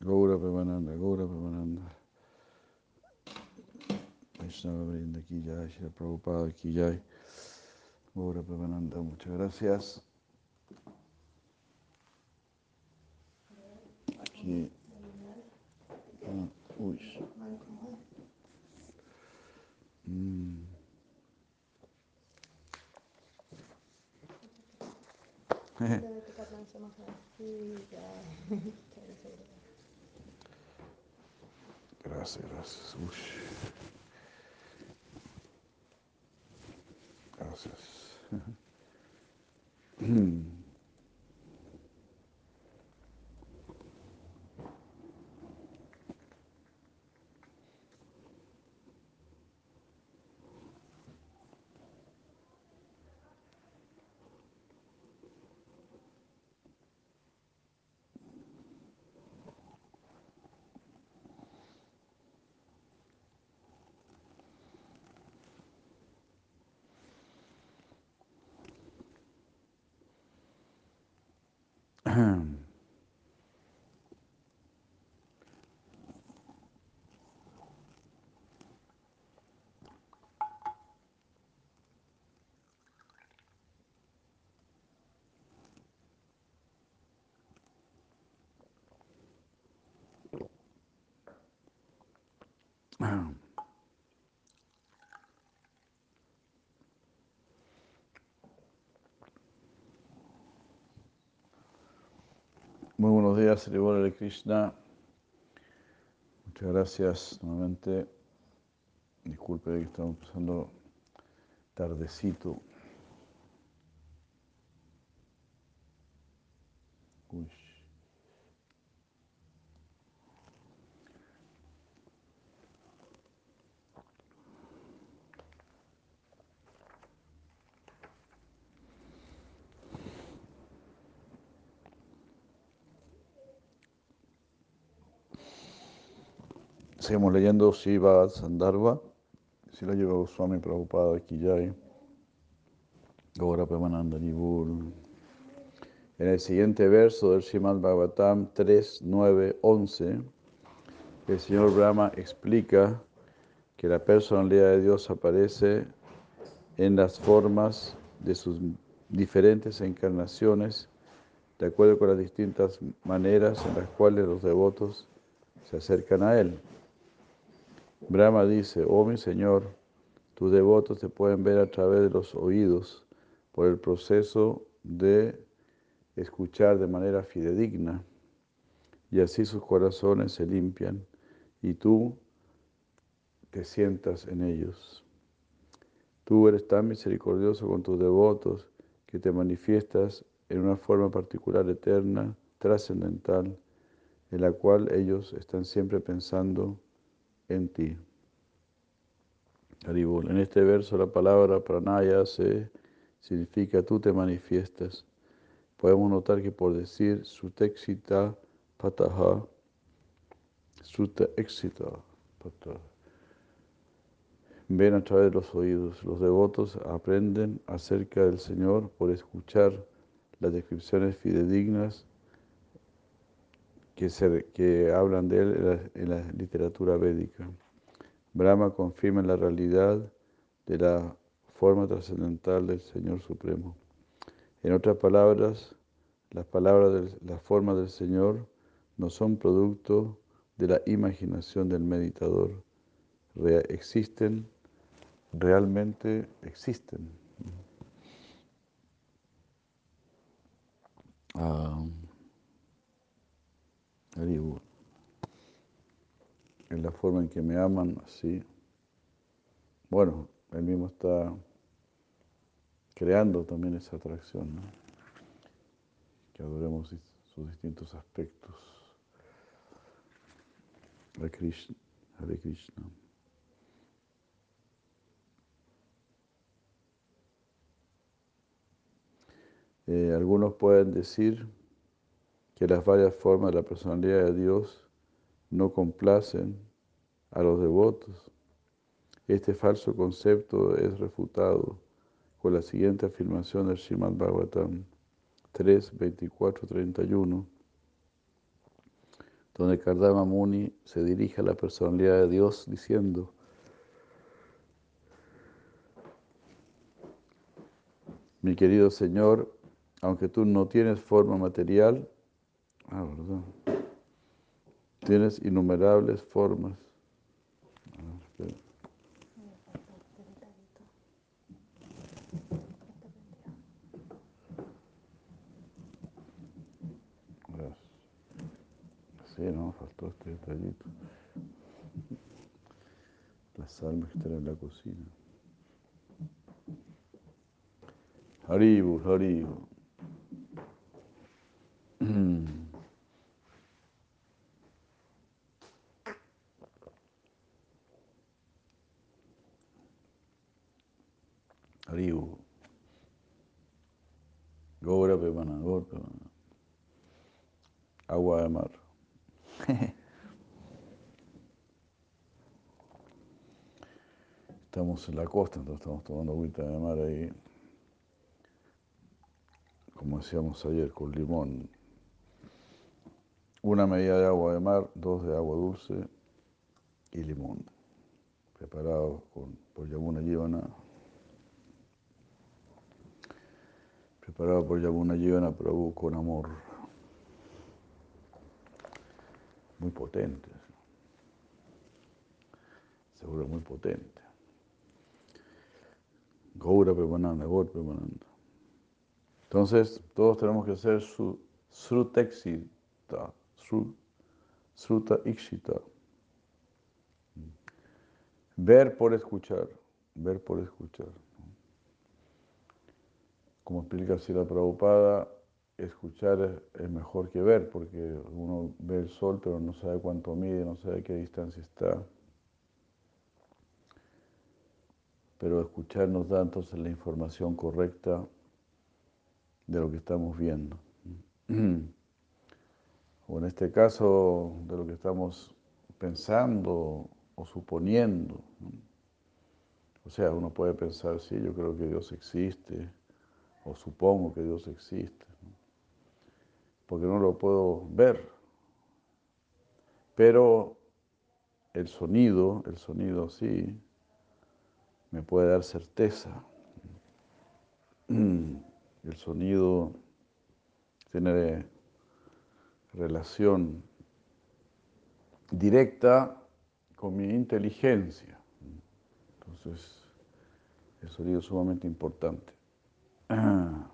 Gaura Premananda, Gaura Premananda. Vaishnava Brinda Jai, Shri Prabhupada Jai. Gaura Premananda, muchas gracias. Aquí. ah, Uy. Mm. Debe tocar la ancha más sencilla. Gracias, gracias. Ush. Gracias. Muy buenos días, Srivora de Krishna. Muchas gracias nuevamente. Disculpe que estamos empezando tardecito. Seguimos leyendo Shiva Sandarbha, si lo lleva Swami Prabhupada ya. Gaura Premananda Nibul. En el siguiente verso del Srimad Bhagavatam 3, 9, 11, el señor Brahma explica que la personalidad de Dios aparece en las formas de sus diferentes encarnaciones, de acuerdo con las distintas maneras en las cuales los devotos se acercan a Él. Brahma dice, oh mi Señor, tus devotos te pueden ver a través de los oídos por el proceso de escuchar de manera fidedigna y así sus corazones se limpian y tú te sientas en ellos. Tú eres tan misericordioso con tus devotos que te manifiestas en una forma particular eterna, trascendental, en la cual ellos están siempre pensando en ti. Haribol. En este verso la palabra pranaya se significa tú te manifiestas. Podemos notar que por decir sutexita pataha, sutexita pataha, ven a través de los oídos. Los devotos aprenden acerca del Señor por escuchar las descripciones fidedignas que, hablan de él en la, literatura védica. Brahma confirma la realidad de la forma trascendental del Señor Supremo. En otras palabras, las palabras de la forma del Señor no son producto de la imaginación del meditador. Real, existen, realmente existen. Um, en la forma en que me aman, así. Bueno, él mismo está creando también esa atracción, ¿no? que adoremos sus distintos aspectos. Hare Krishna. Hare Krishna. Eh, algunos pueden decir que las varias formas de la personalidad de Dios no complacen a los devotos. Este falso concepto es refutado con la siguiente afirmación del Srimad Bhagavatam 3, 24, 31. donde Kardama Muni se dirige a la personalidad de Dios diciendo, mi querido Señor, aunque tú no tienes forma material, ah, tienes innumerables formas. Sí, no, faltó este detallito. Las almas que están en la cocina. Haribu, Haribu. Haribu. Gora Pemana, Gora Pemana. Agua de mar. Estamos en la costa, entonces estamos tomando agüita de mar ahí. Como decíamos ayer, con limón. Una medida de agua de mar, dos de agua dulce y limón. Preparado con, por Yamuna Yivana. Preparado por Yamuna Yivana Prabhu con amor. Muy potente. Seguro muy potente. Gaura Premananda, Gaura Premananda. Entonces, todos tenemos que ser su srutexita, sruta ikshita. Ver por escuchar, ver por escuchar. Como explica la Prabhupada, escuchar es mejor que ver, porque uno ve el sol pero no sabe cuánto mide, no sabe qué distancia está. Pero escuchar nos da entonces la información correcta de lo que estamos viendo. O en este caso, de lo que estamos pensando o suponiendo. O sea, uno puede pensar, sí, yo creo que Dios existe, o supongo que Dios existe, porque no lo puedo ver. Pero el sonido, el sonido sí, me puede dar certeza. El sonido tiene relación directa con mi inteligencia. Entonces, el sonido es sumamente importante.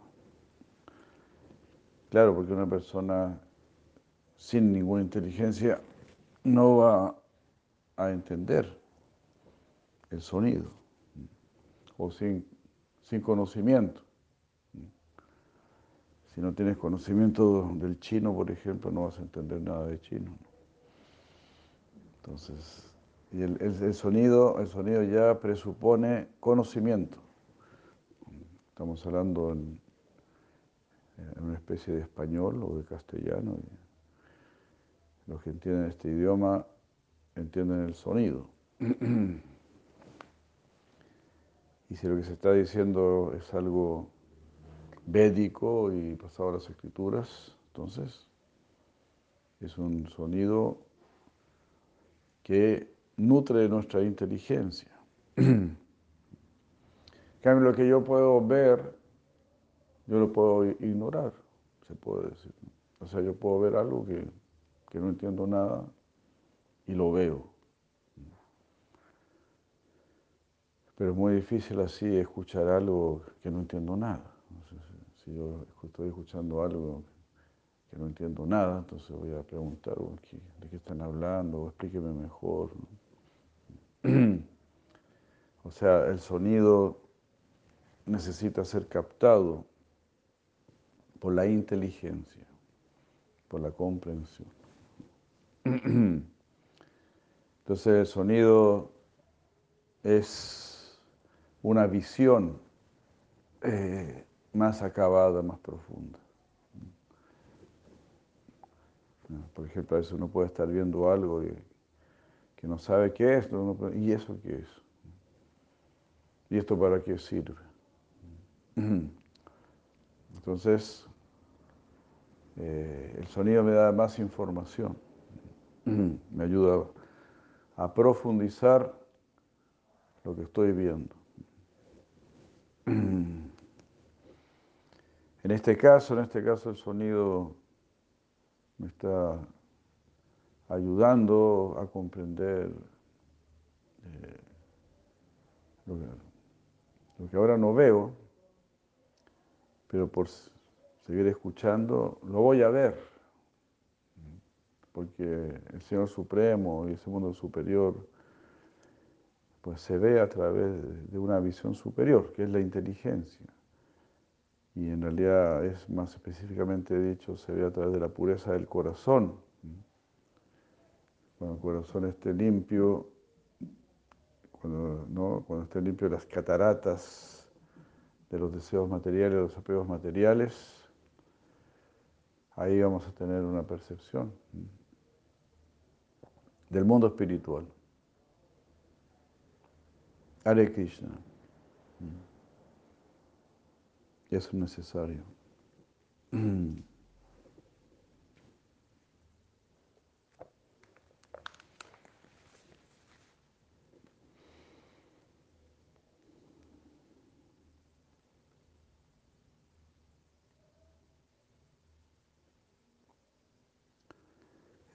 Claro, porque una persona sin ninguna inteligencia no va a entender el sonido o sin, sin conocimiento. Si no tienes conocimiento del chino, por ejemplo, no vas a entender nada de chino. Entonces, y el, sonido, el sonido ya presupone conocimiento. Estamos hablando en, una especie de español o de castellano. los que entienden este idioma entienden el sonido. Y si lo que se está diciendo es algo védico y pasado a las escrituras, entonces es un sonido que nutre nuestra inteligencia. Cambio, lo que yo puedo ver, yo lo puedo ignorar, se puede decir. O sea, yo puedo ver algo que, que no entiendo nada y lo veo. Pero es muy difícil así escuchar algo que no entiendo nada. Si yo estoy escuchando algo que no entiendo nada, entonces voy a preguntar de qué están hablando, o explíqueme mejor. O sea, el sonido necesita ser captado por la inteligencia, por la comprensión. Entonces el sonido es una visión eh, más acabada, más profunda. Por ejemplo, a veces uno puede estar viendo algo que no sabe qué es, ¿y eso qué es? ¿Y esto para qué sirve? Entonces, eh, el sonido me da más información. me ayuda a profundizar lo que estoy viendo. En este caso, en este caso el sonido me está ayudando a comprender eh, lo, que, lo que ahora no veo, pero por seguir escuchando lo voy a ver, porque el Señor Supremo y ese mundo superior pues se ve a través de una visión superior, que es la inteligencia. Y en realidad es más específicamente dicho, se ve a través de la pureza del corazón. Cuando el corazón esté limpio, cuando, ¿no? cuando esté limpio las cataratas de los deseos materiales, de los apegos materiales, ahí vamos a tener una percepción del mundo espiritual. Hare Krishna. Eso es necesario.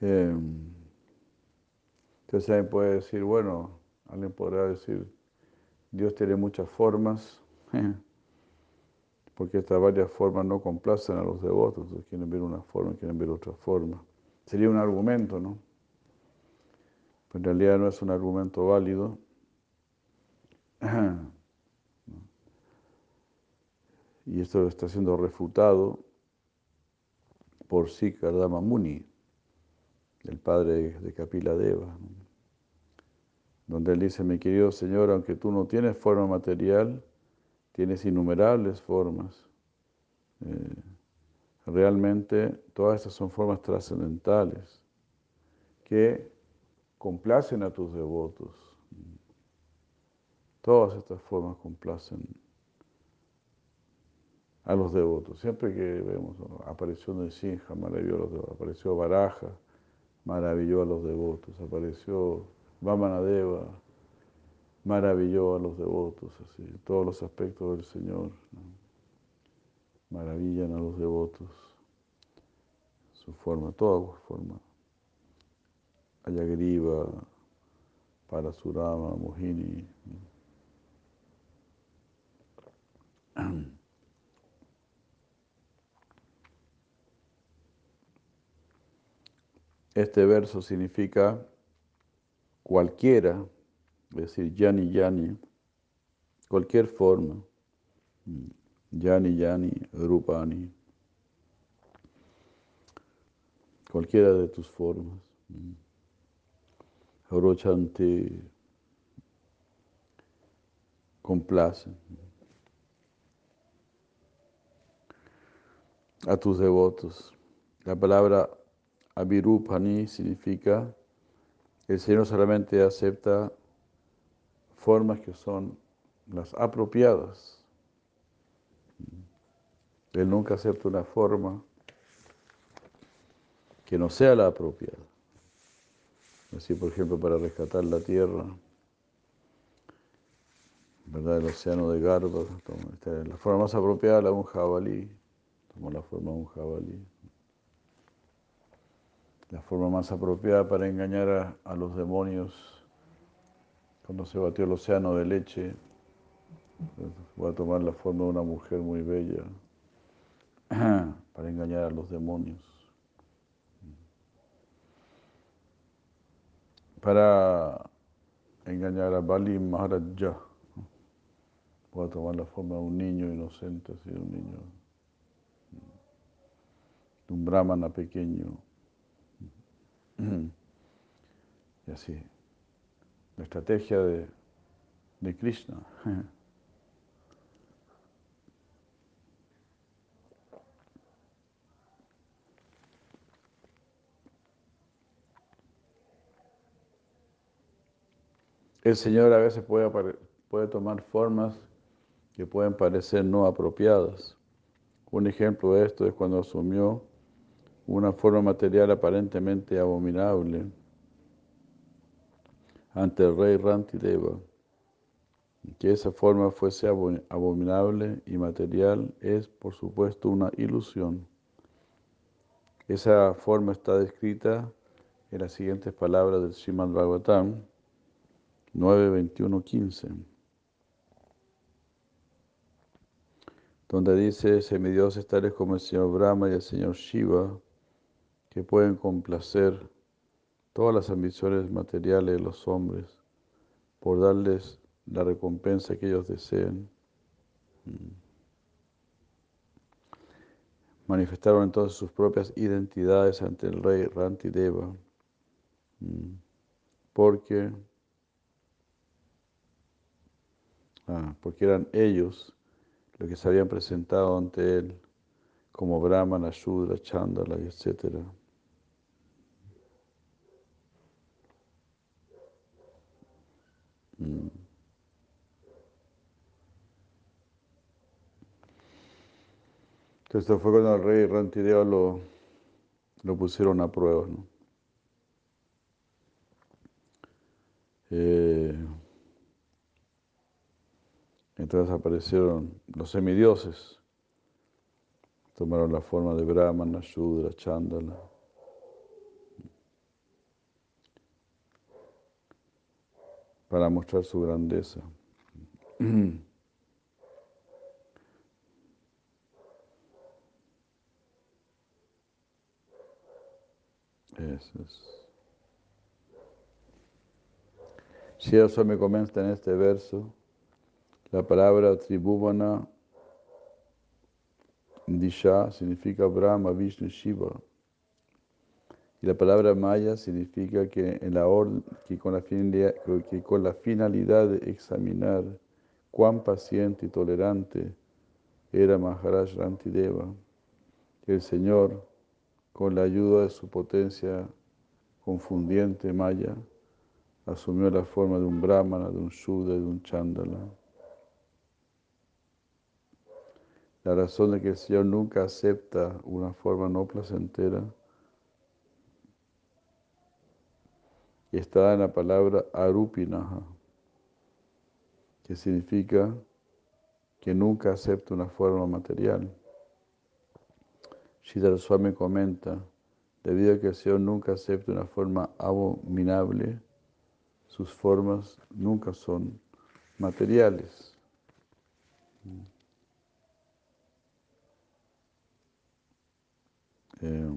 Eh, entonces alguien puede decir, bueno, alguien podrá decir, Dios tiene muchas formas, porque estas varias formas no complacen a los devotos, quieren ver una forma, quieren ver otra forma. Sería un argumento, ¿no? Pero en realidad no es un argumento válido. Y esto está siendo refutado por Sikardama Muni, el padre de Kapila Deva donde él dice, mi querido Señor, aunque tú no tienes forma material, tienes innumerables formas. Eh, realmente todas estas son formas trascendentales que complacen a tus devotos. Todas estas formas complacen a los devotos. Siempre que vemos apareció Nesinja, maravilló a los devotos, apareció Baraja, maravilló a los devotos, apareció Vamanadeva maravilló a los devotos, así, todos los aspectos del Señor maravillan a los devotos, su forma, toda forma. Ayagriva, Parasurama, Mohini. Este verso significa cualquiera, es decir, yani yani, cualquier forma, yani yani, rupani, cualquiera de tus formas, rochante, complace a tus devotos. La palabra abirupani significa el Señor solamente acepta formas que son las apropiadas. Él nunca acepta una forma que no sea la apropiada. Así, por ejemplo, para rescatar la tierra, ¿verdad? El océano de Garba, la forma más apropiada la un jabalí, como la forma de un jabalí la forma más apropiada para engañar a, los demonios cuando se batió el océano de leche. Voy a tomar la forma de una mujer muy bella para engañar a los demonios. Para engañar a Bali Maharaja. Voy a tomar la forma de un niño inocente, así, un niño, de un brahmana pequeño. Y así, la estrategia de, de Krishna. El Señor a veces puede, puede tomar formas que pueden parecer no apropiadas. Un ejemplo de esto es cuando asumió una forma material aparentemente abominable ante el rey Rantideva. Que esa forma fuese abominable y material es, por supuesto, una ilusión. Esa forma está descrita en las siguientes palabras del Srimad Bhagavatam 9, 15, donde dice semidioses tales como el Señor Brahma y el Señor Shiva, que pueden complacer todas las ambiciones materiales de los hombres por darles la recompensa que ellos deseen. Mm. Manifestaron entonces sus propias identidades ante el rey Rantideva, mm. porque, ah, porque eran ellos los que se habían presentado ante él como Brahmana, Shudra, Chandala, etc. Entonces esto fue cuando el rey Rantideva lo, lo pusieron a prueba. ¿no? Eh, entonces aparecieron los semidioses, tomaron la forma de Brahmana, Shudra, Chandala. Para mostrar su grandeza. Eso es. Si me comenta en este verso, la palabra tribúvana Disha significa Brahma, Vishnu, Shiva. Y la palabra Maya significa que, en la que, con la finalidad, de examinar cuán paciente y tolerante era Maharaj Rantideva, el Señor, con la ayuda de su potencia confundiente Maya, asumió la forma de un brahmana, de un shuddha de un chandala. La razón de que el Señor nunca acepta una forma no placentera está en la palabra arupinaha, que significa que nunca acepta una forma material. Shidhar Swami comenta, debido a que el Señor nunca acepta una forma abominable, sus formas nunca son materiales. Eh,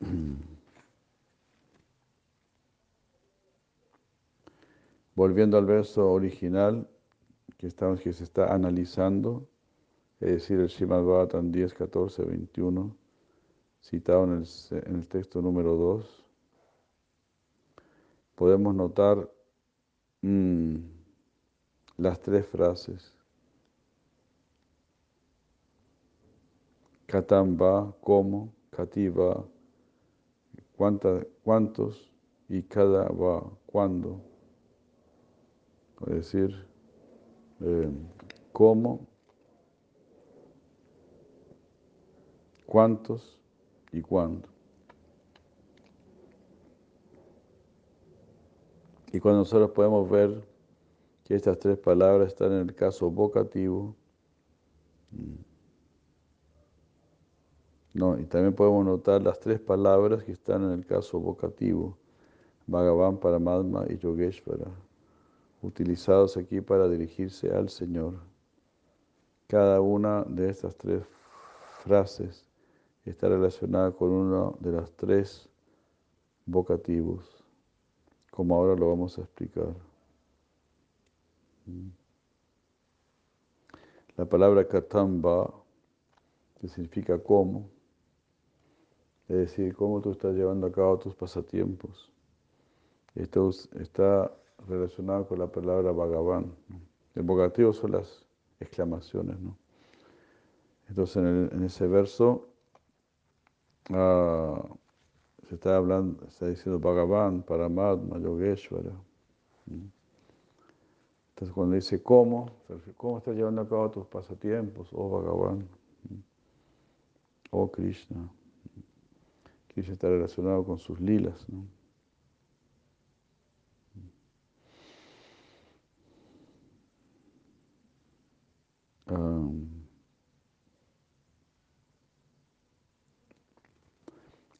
Volviendo al verso original que, estamos, que se está analizando, es decir, el Srimad Bhagavatam 10, 14, 21, citado en el, en el texto número 2, podemos notar mmm, las tres frases. Katamba, cómo, Kativa, cuántos y cada va, cuándo. Es decir, eh, cómo, cuántos y cuándo. Y cuando nosotros podemos ver que estas tres palabras están en el caso vocativo, mm, no, y también podemos notar las tres palabras que están en el caso vocativo, Bhagavan, Paramatma y Yogeshvara, utilizados aquí para dirigirse al Señor. Cada una de estas tres frases está relacionada con uno de los tres vocativos, como ahora lo vamos a explicar. La palabra katamba, que significa cómo, es decir, cómo tú estás llevando a cabo tus pasatiempos. Esto está relacionado con la palabra Bhagavan. El vocativo son las exclamaciones. ¿no? Entonces, en, ese verso ah, se está hablando, está diciendo Bhagavan, Paramatma, Yogeshwara. Entonces cuando dice cómo, ¿cómo estás llevando a cabo tus pasatiempos, oh Bhagavan? Oh Krishna. Krishna está relacionado con sus lilas. Um,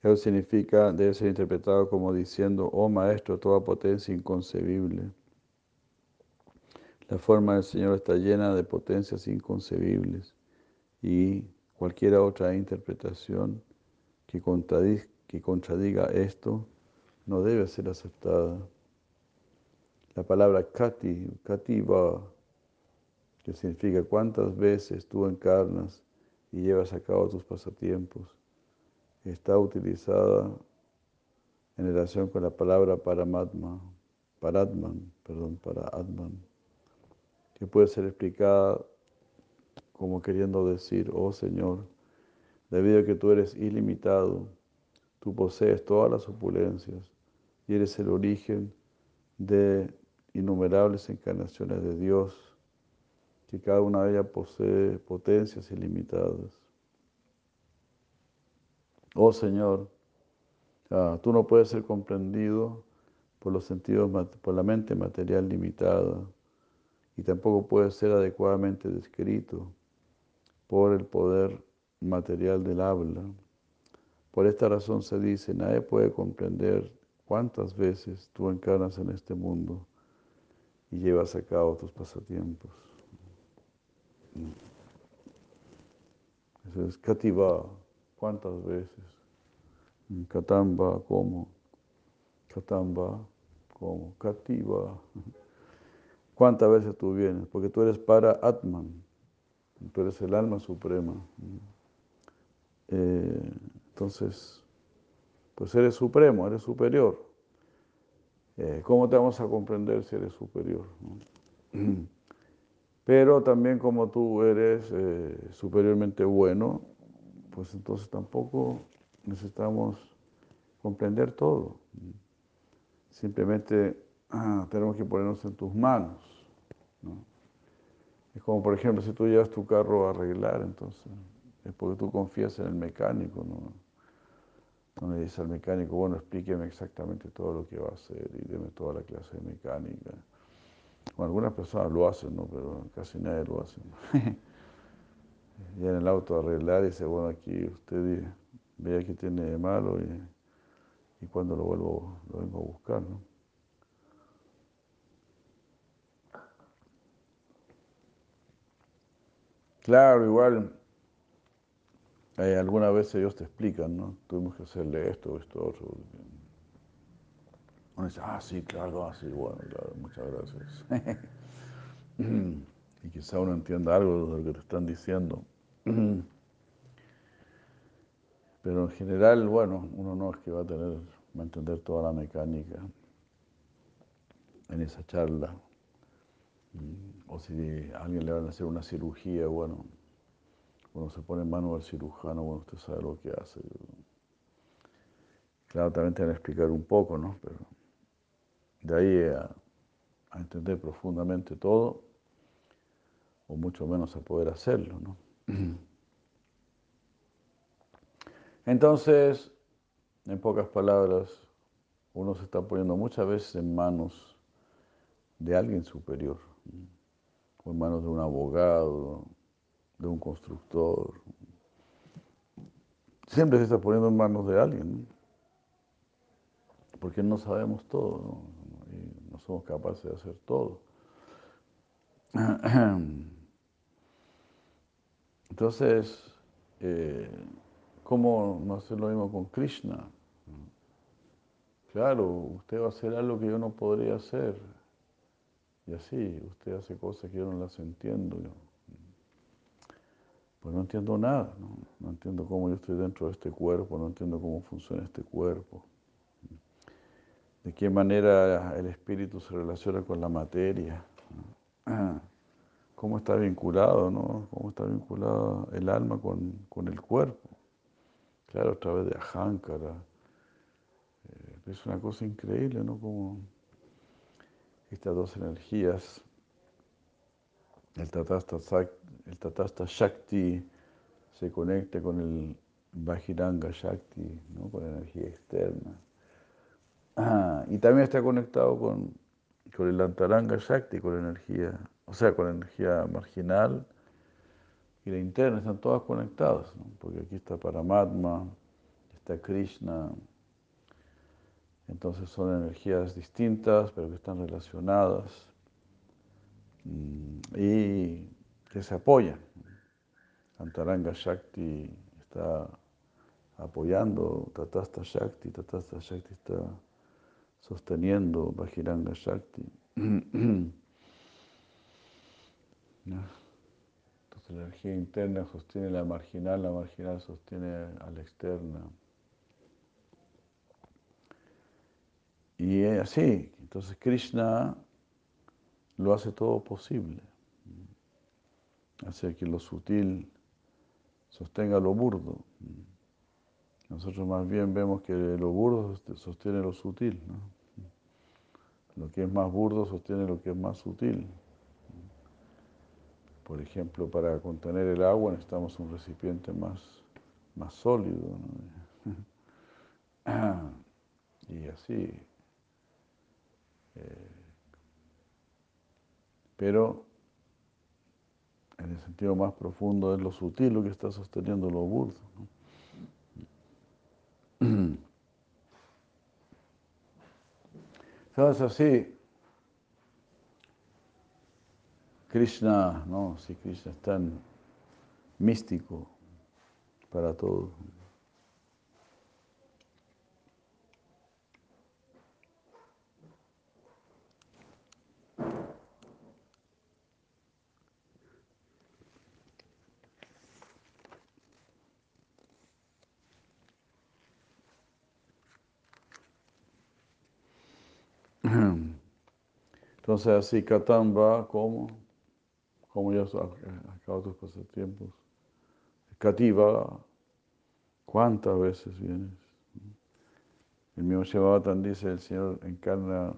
eso significa, debe ser interpretado como diciendo, oh Maestro, toda potencia inconcebible. La forma del Señor está llena de potencias inconcebibles y cualquier otra interpretación que contradiga, que contradiga esto no debe ser aceptada. La palabra kati, kativa, que significa cuántas veces tú encarnas y llevas a cabo tus pasatiempos, está utilizada en relación con la palabra paramatma, paratman, perdón, para atman, que puede ser explicada como queriendo decir, oh Señor, debido a que tú eres ilimitado, tú posees todas las opulencias y eres el origen de innumerables encarnaciones de Dios que cada una de ellas posee potencias ilimitadas. Oh Señor, ah, tú no puedes ser comprendido por los sentidos, por la mente material limitada, y tampoco puedes ser adecuadamente descrito por el poder material del habla. Por esta razón se dice, nadie puede comprender cuántas veces tú encarnas en este mundo y llevas a cabo tus pasatiempos. Eso es Kativa, ¿cuántas veces? Katamba, ¿cómo? Katamba, ¿cómo? Kativa. ¿Cuántas veces tú vienes? Porque tú eres para Atman, tú eres el alma suprema. Eh, entonces, pues eres supremo, eres superior. Eh, ¿Cómo te vamos a comprender si eres superior? Pero también como tú eres eh, superiormente bueno, pues entonces tampoco necesitamos comprender todo. Simplemente ah, tenemos que ponernos en tus manos. Es como, por ejemplo, si tú llevas tu carro a arreglar, entonces es porque tú confías en el mecánico. ¿no? No le dices al mecánico, bueno, explíqueme exactamente todo lo que va a hacer y deme toda la clase de mecánica. Bueno, algunas personas lo hacen, ¿no? pero casi nadie lo hace. y en el auto arreglar y dice, bueno, aquí usted vea qué tiene de malo y, y cuando lo vuelvo, lo vengo a buscar. ¿no? Claro, igual, eh, algunas veces ellos te explican, ¿no? Tuvimos que hacerle esto, esto, otro. Uno dice, ah, sí, claro, ah, sí, bueno, claro, muchas gracias. y quizá uno entienda algo de lo que te están diciendo. Pero en general, bueno, uno no es que va a tener, va a entender toda la mecánica en esa charla. O si alguien le van a hacer una cirugía, bueno, cuando se pone en mano del cirujano, bueno, usted sabe lo que hace. Claro, también te van a explicar un poco, ¿no? Pero de ahí a, entender profundamente todo, o mucho menos a poder hacerlo. ¿no? Entonces, en pocas palabras, uno se está poniendo muchas veces en manos de alguien superior, o en manos de un abogado, de un constructor. Siempre se está poniendo en manos de alguien, porque no sabemos todo. ¿no? y no somos capaces de hacer todo. Entonces, eh, ¿cómo no hacer lo mismo con Krishna? Claro, usted va a hacer algo que yo no podría hacer. Y así, usted hace cosas que yo no las entiendo. Pues no entiendo nada, ¿no? no entiendo cómo yo estoy dentro de este cuerpo, no entiendo cómo funciona este cuerpo de qué manera el espíritu se relaciona con la materia, cómo está vinculado, ¿no? Cómo está vinculado el alma con, el cuerpo. Claro, a través de Ahankara. Eh, es una cosa increíble, ¿no? Como estas dos energías el Tatasta, Shakti se conecte con el Bajiranga Shakti, ¿no? con energía externa. Ah, y también está conectado con, con el Antaranga Shakti, con energía, o sea, con energía marginal y la interna, están todas conectadas, porque aquí está Paramatma, está Krishna, entonces son energías distintas, pero que están relacionadas y que se apoyan. Antaranga Shakti está apoyando Tatasta Shakti, Tatasta Shakti está sosteniendo Bajiranga Shakti. Entonces la energía interna sostiene la marginal, la marginal sostiene a la externa. Y así, entonces Krishna lo hace todo posible. Hace que lo sutil sostenga lo burdo. Nosotros más bien vemos que lo burdo sostiene lo sutil. Lo que es más burdo sostiene lo que es más sutil. Por ejemplo, para contener el agua necesitamos un recipiente más, más sólido. y así. Eh, pero en el sentido más profundo es lo sutil lo que está sosteniendo lo burdo. Entonces así, Krishna, no, si Krishna es tan místico para todos. Entonces así Catán va como, como ya acabo tus pasatiempos. Cativa, ¿cuántas veces vienes? El mismo Shevatan dice, el Señor encarna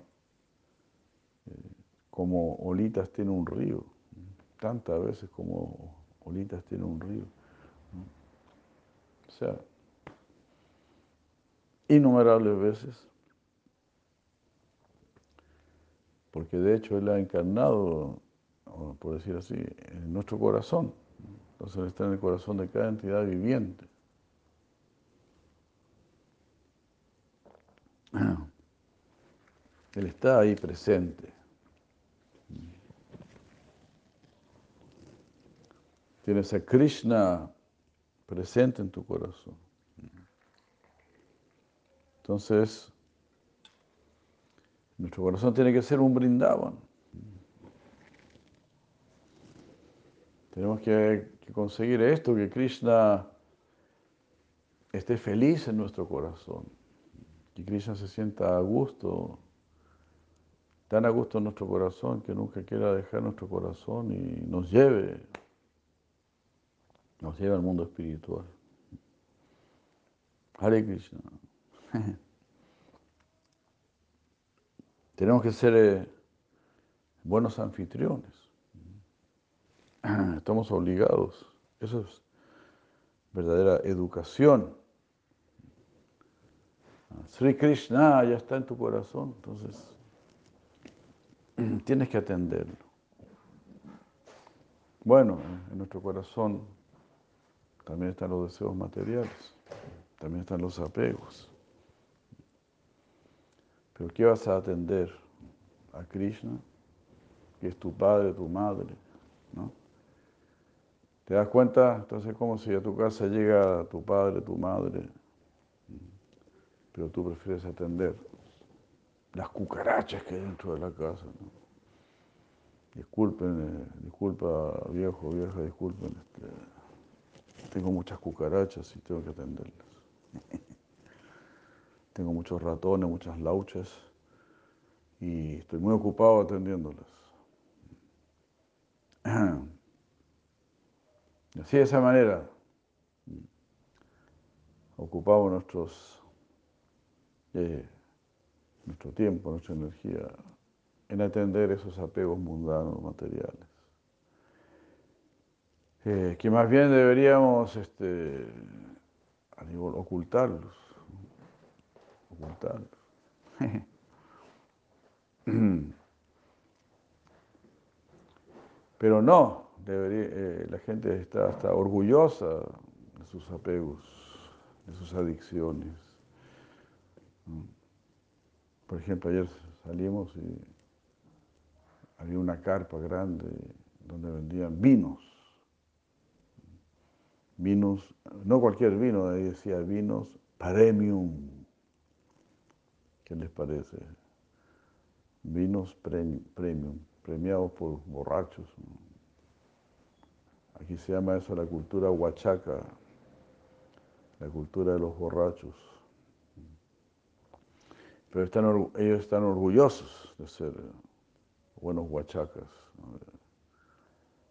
eh, como olitas tiene un río, tantas veces como olitas tiene un río. O sea, innumerables veces. Porque de hecho Él ha encarnado, por decir así, en nuestro corazón. Entonces está en el corazón de cada entidad viviente. Él está ahí presente. Tienes a Krishna presente en tu corazón. Entonces, nuestro corazón tiene que ser un brindaban. Tenemos que, conseguir esto, que Krishna esté feliz en nuestro corazón, que Krishna se sienta a gusto, tan a gusto en nuestro corazón que nunca quiera dejar nuestro corazón y nos lleve, nos lleve al mundo espiritual. Hare Krishna. Tenemos que ser eh, buenos anfitriones. Estamos obligados. Eso es verdadera educación. Sri Krishna ya está en tu corazón, entonces tienes que atenderlo. Bueno, en nuestro corazón también están los deseos materiales, también están los apegos. ¿Pero qué vas a atender? A Krishna, que es tu padre, tu madre. ¿Te das cuenta? Entonces es como si a tu casa llega tu padre, tu madre, pero tú prefieres atender las cucarachas que hay dentro de la casa. Disculpen, eh, disculpa viejo, vieja, disculpen, este, tengo muchas cucarachas y tengo que atenderlas. Tengo muchos ratones, muchas lauchas y estoy muy ocupado atendiéndolas. Así de esa manera ocupamos nuestros, eh, nuestro tiempo, nuestra energía en atender esos apegos mundanos, materiales. eh, que más bien deberíamos este, ocultarlos, Pero no, debería, eh, la gente está hasta orgullosa de sus apegos, de sus adicciones. Por ejemplo, ayer salimos y había una carpa grande donde vendían vinos. Vinos, no cualquier vino, ahí decía vinos premium. ¿Qué les parece? Vinos pre- premium, premiados por borrachos. Aquí se llama eso la cultura huachaca, la cultura de los borrachos. Pero están, ellos están orgullosos de ser buenos huachacas.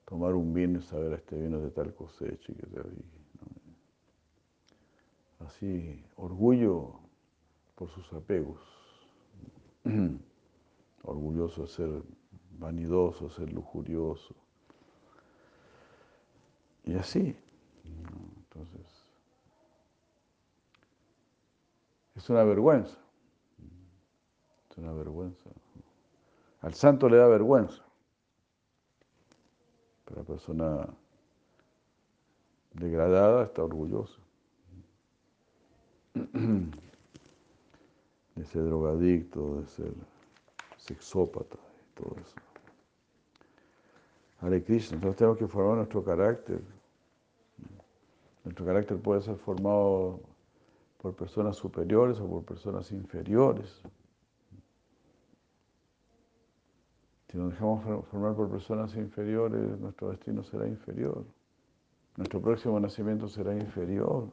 Tomar un vino y saber este vino es de tal cosecha y que. Así, orgullo por sus apegos. Orgulloso de ser vanidoso, ser lujurioso. Y así. Entonces, es una vergüenza. Es una vergüenza. Al santo le da vergüenza. Pero la persona degradada está orgullosa. De ser drogadicto, de ser sexópata y todo eso. Hare Krishna, entonces tenemos que formar nuestro carácter. Nuestro carácter puede ser formado por personas superiores o por personas inferiores. Si nos dejamos for- formar por personas inferiores, nuestro destino será inferior. Nuestro próximo nacimiento será inferior.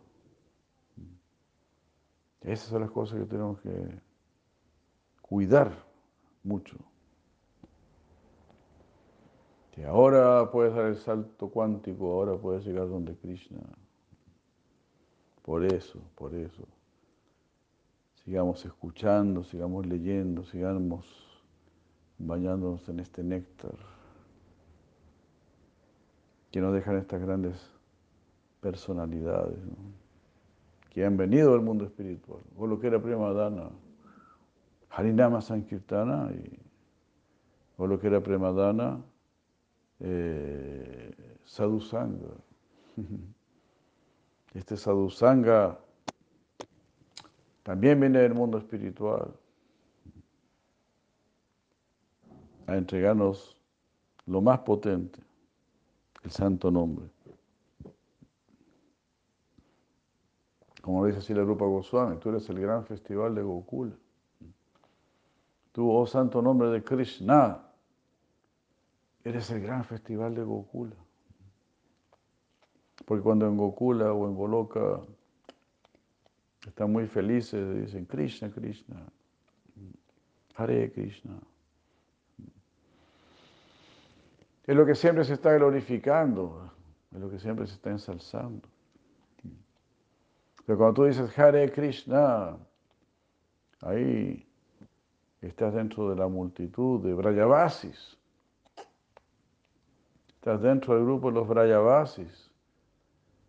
Esas son las cosas que tenemos que cuidar mucho. Que ahora puedes dar el salto cuántico, ahora puedes llegar donde Krishna. Por eso, por eso. Sigamos escuchando, sigamos leyendo, sigamos bañándonos en este néctar que nos dejan estas grandes personalidades ¿no? Que han venido del mundo espiritual. O lo que era Prima Dana, Harinama Sankirtana, y, o lo que era Prema Dana, eh, Sadhusanga. Este Sadhusanga también viene del mundo espiritual a entregarnos lo más potente, el santo nombre. Como lo dice así la Rupa Goswami, tú eres el gran festival de Gokula. Tú, oh santo nombre de Krishna, eres el gran festival de Gokula. Porque cuando en Gokula o en Goloka están muy felices, dicen Krishna, Krishna, Hare Krishna. Es lo que siempre se está glorificando, es lo que siempre se está ensalzando. Pero cuando tú dices Hare Krishna, ahí estás dentro de la multitud de Brayavasis. Estás dentro del grupo de los Brayavasis,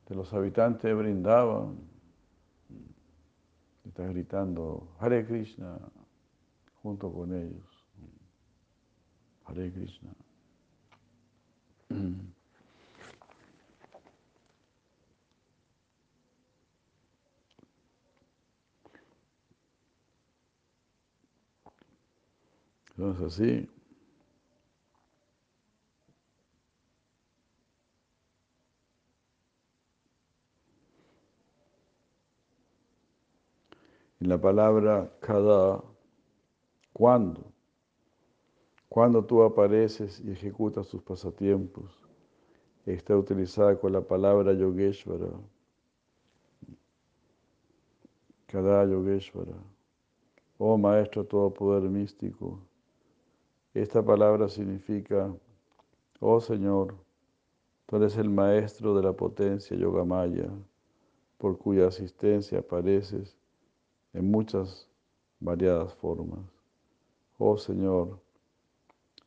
de los habitantes de Brindavan. Estás gritando Hare Krishna junto con ellos. Hare Krishna. Entonces así. En la palabra cada, cuando, cuando tú apareces y ejecutas tus pasatiempos, está utilizada con la palabra Yogeshvara. Cada Yogeshvara. Oh Maestro todo poder místico. Esta palabra significa, oh Señor, tú eres el Maestro de la potencia Yogamaya, por cuya asistencia apareces en muchas variadas formas. Oh Señor,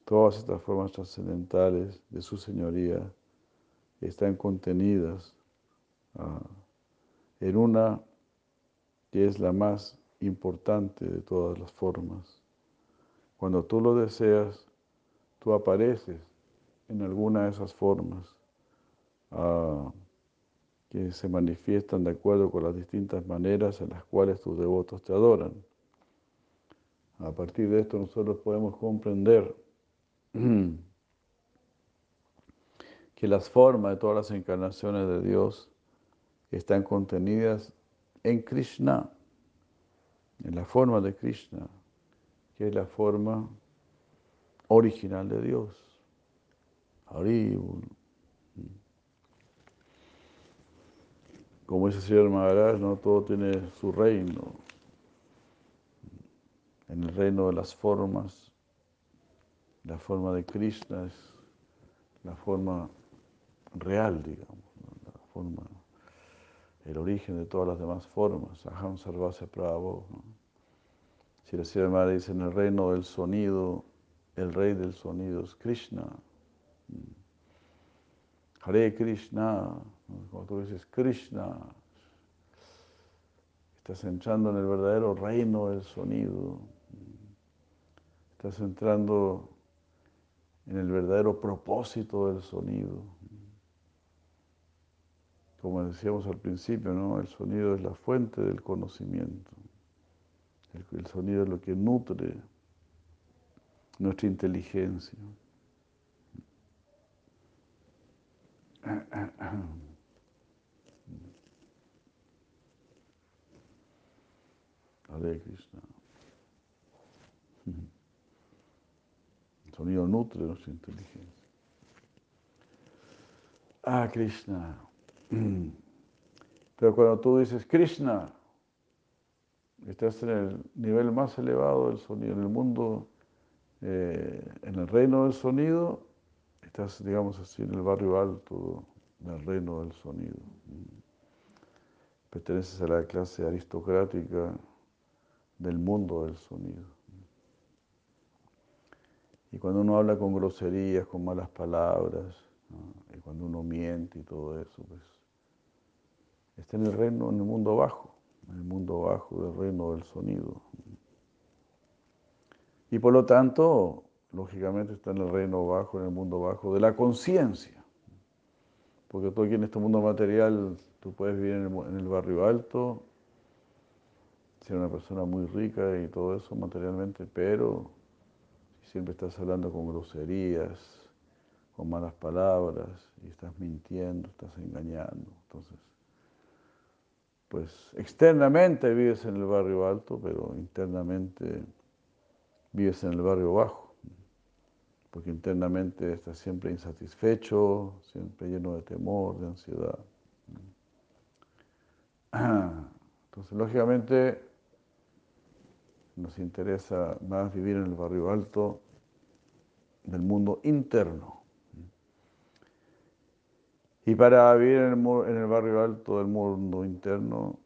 todas estas formas trascendentales de su Señoría están contenidas ah, en una que es la más importante de todas las formas. Cuando tú lo deseas, tú apareces en alguna de esas formas ah, que se manifiestan de acuerdo con las distintas maneras en las cuales tus devotos te adoran. A partir de esto nosotros podemos comprender que las formas de todas las encarnaciones de Dios están contenidas en Krishna, en la forma de Krishna, que es la forma original de Dios. Como dice el señor Maharaj, ¿no? todo tiene su reino. En el reino de las formas, la forma de Krishna es la forma real, digamos, la forma, el origen de todas las demás formas. Aham Sarvasya Prabhu. Si la señora dice en el reino del sonido, el rey del sonido es Krishna. Hare Krishna, cuando tú dices Krishna, estás entrando en el verdadero reino del sonido. Estás entrando en el verdadero propósito del sonido. Como decíamos al principio, ¿no? el sonido es la fuente del conocimiento. El, sonido es lo que nutre nuestra inteligencia. Hare Krishna. El sonido nutre nuestra inteligencia. Ah, Krishna. Pero cuando tú dices Krishna, estás en el nivel más elevado del sonido, en el mundo, eh, en el reino del sonido, estás, digamos así, en el barrio alto del reino del sonido. Perteneces a la clase aristocrática del mundo del sonido. Y cuando uno habla con groserías, con malas palabras, y cuando uno miente y todo eso, pues está en el reino, en el mundo bajo, el mundo bajo del reino del sonido. Y por lo tanto, lógicamente está en el reino bajo, en el mundo bajo de la conciencia. Porque tú aquí en este mundo material, tú puedes vivir en el, barrio alto, ser una persona muy rica y todo eso materialmente, pero si siempre estás hablando con groserías, con malas palabras, y estás mintiendo, estás engañando, entonces pues externamente vives en el barrio alto, pero internamente vives en el barrio bajo, porque internamente estás siempre insatisfecho, siempre lleno de temor, de ansiedad. Entonces, lógicamente, nos interesa más vivir en el barrio alto del mundo interno. Y para vivir en el, barrio alto del mundo interno,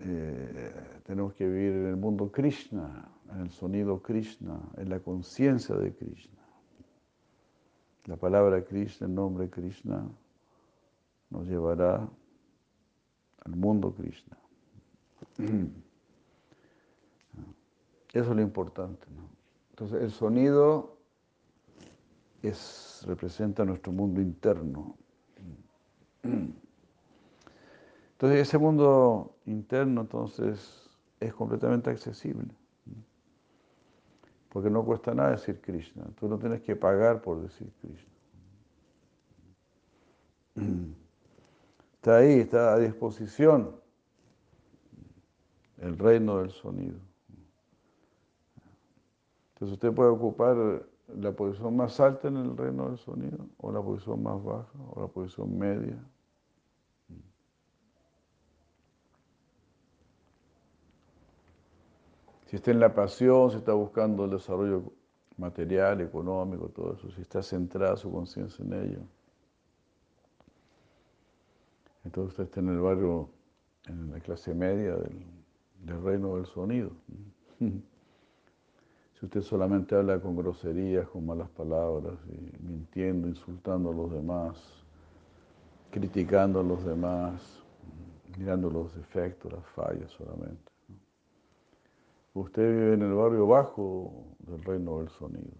eh, tenemos que vivir en el mundo Krishna, en el sonido Krishna, en la conciencia de Krishna. La palabra Krishna, el nombre Krishna, nos llevará al mundo Krishna. Eso es lo importante. Entonces, el sonido es representa nuestro mundo interno. Entonces ese mundo interno entonces es completamente accesible. Porque no cuesta nada decir Krishna. Tú no tienes que pagar por decir Krishna. Está ahí, está a disposición el reino del sonido. Entonces usted puede ocupar la posición más alta en el reino del sonido, o la posición más baja, o la posición media. Si está en la pasión, si está buscando el desarrollo material, económico, todo eso, si está centrada su conciencia en ello, entonces usted está en el barrio, en la clase media del, del reino del sonido. si usted solamente habla con groserías, con malas palabras, mintiendo, insultando a los demás, criticando a los demás, mirando los defectos, las fallas solamente. Usted vive en el barrio bajo del reino del sonido.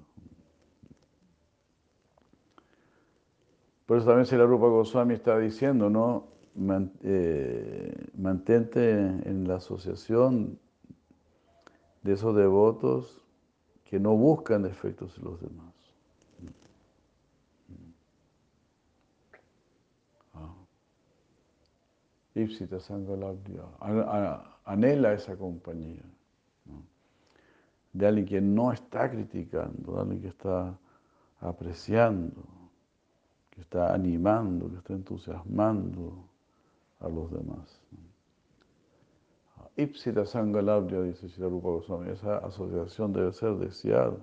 Por eso también si la Rupa Goswami está diciendo, ¿no? Eh, mantente en la asociación de esos devotos que no buscan defectos en los demás. Ah. Ipsita Sangalabdya. Anhela esa compañía. De alguien que no está criticando, de alguien que está apreciando, que está animando, que está entusiasmando a los demás. Ipsita Sangalabdya, dice Rupa Goswami, esa asociación debe ser deseada.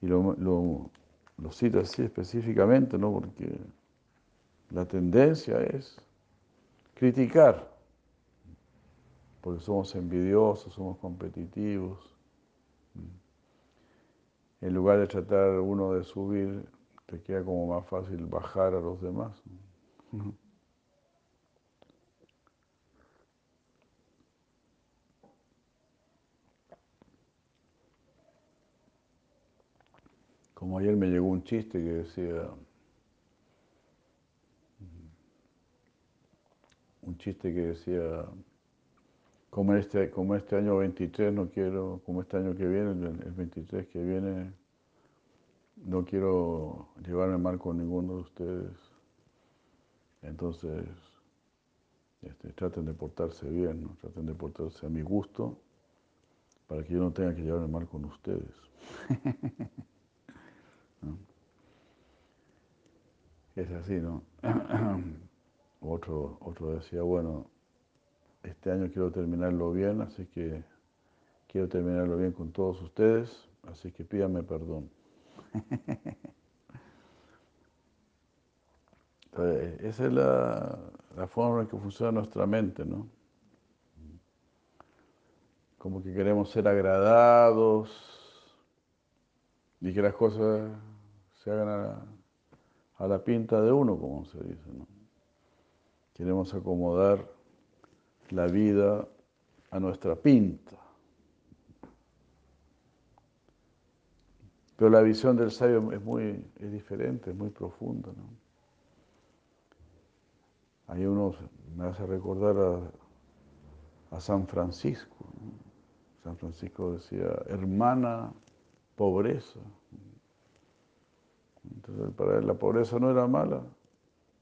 Y lo, lo, lo, cita así específicamente, ¿no? Porque la tendencia es criticar, porque somos envidiosos, somos competitivos. En lugar de tratar uno de subir, te queda como más fácil bajar a los demás. Como ayer me llegó un chiste que decía, un chiste que decía, como este, como este año 23 no quiero, como este año que viene, el 23 que viene, no quiero llevarme mal con ninguno de ustedes. Entonces, este, traten de portarse bien, traten de portarse a mi gusto para que yo no tenga que llevarme mal con ustedes. Es así, ¿no? Otro, otro decía, bueno, este año quiero terminarlo bien, así que quiero terminarlo bien con todos ustedes, así que pídame perdón. esa es la, la forma en que funciona nuestra mente, ¿no? Como que queremos ser agradados y que las cosas se hagan a, a la pinta de uno, como se dice. ¿no? Queremos acomodar la vida a nuestra pinta. Pero la visión del sabio es muy es diferente, es muy profunda. ¿no? Hay uno, me hace recordar a, a San Francisco. San Francisco decía, hermana pobreza. Entonces, para él la pobreza no era mala,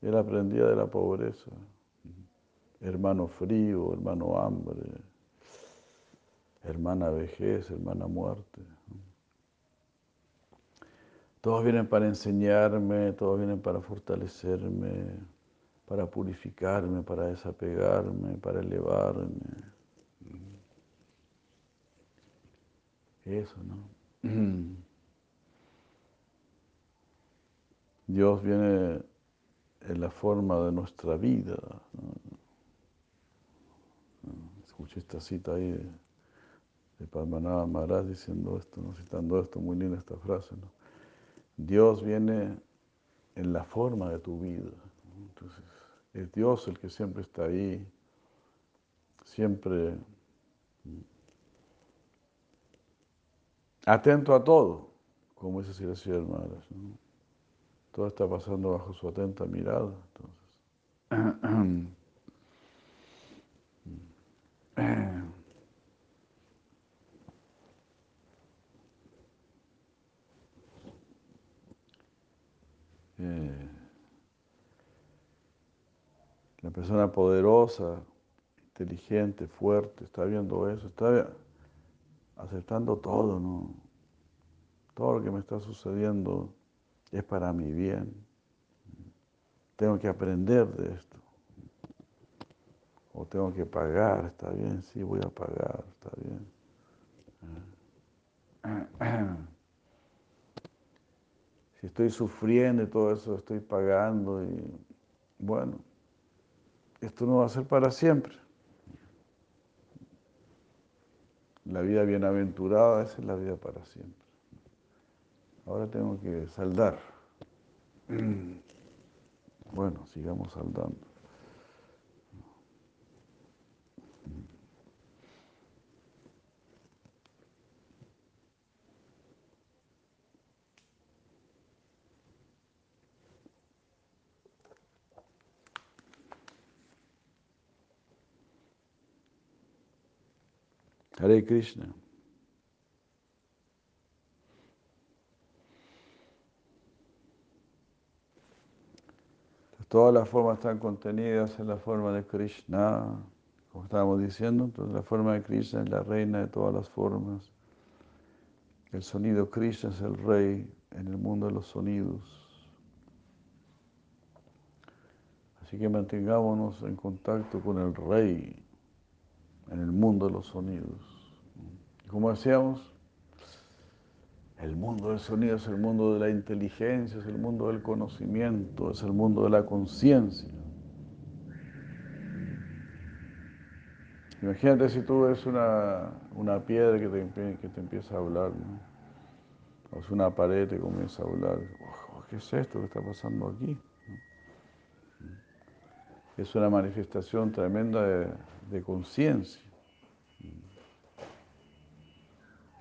él aprendía de la pobreza. Hermano frío, hermano hambre, hermana vejez, hermana muerte. Todos vienen para enseñarme, todos vienen para fortalecerme, para purificarme, para desapegarme, para elevarme. Eso, ¿no? Dios viene en la forma de nuestra vida. Escuché esta cita ahí de, de Padmanabha Maharaj diciendo esto, citando esto, muy linda esta frase. Dios viene en la forma de tu vida. Entonces, es Dios el que siempre está ahí, siempre atento a todo, como dice Sri Maharaj. ¿no? Todo está pasando bajo su atenta mirada. Entonces. Eh, la persona poderosa, inteligente, fuerte, está viendo eso, está aceptando todo, ¿no? Todo lo que me está sucediendo es para mi bien. Tengo que aprender de esto. O tengo que pagar, está bien, sí, voy a pagar, está bien. Si estoy sufriendo y todo eso, estoy pagando y bueno, esto no va a ser para siempre. la vida bienaventurada, esa es la vida para siempre. Ahora tengo que saldar. Bueno, sigamos saldando. Hare Krishna. Todas las formas están contenidas en la forma de Krishna, como estábamos diciendo, entonces la forma de Krishna es la reina de todas las formas. El sonido Krishna es el rey en el mundo de los sonidos. Así que mantengámonos en contacto con el rey en el mundo de los sonidos. Como decíamos, el mundo del sonido es el mundo de la inteligencia, es el mundo del conocimiento, es el mundo de la conciencia. Imagínate si tú ves una, una piedra que te, que te, empieza a hablar, ¿no? o es una pared que comienza a hablar. ¿Qué es esto que está pasando aquí? Es una manifestación tremenda de, de conciencia.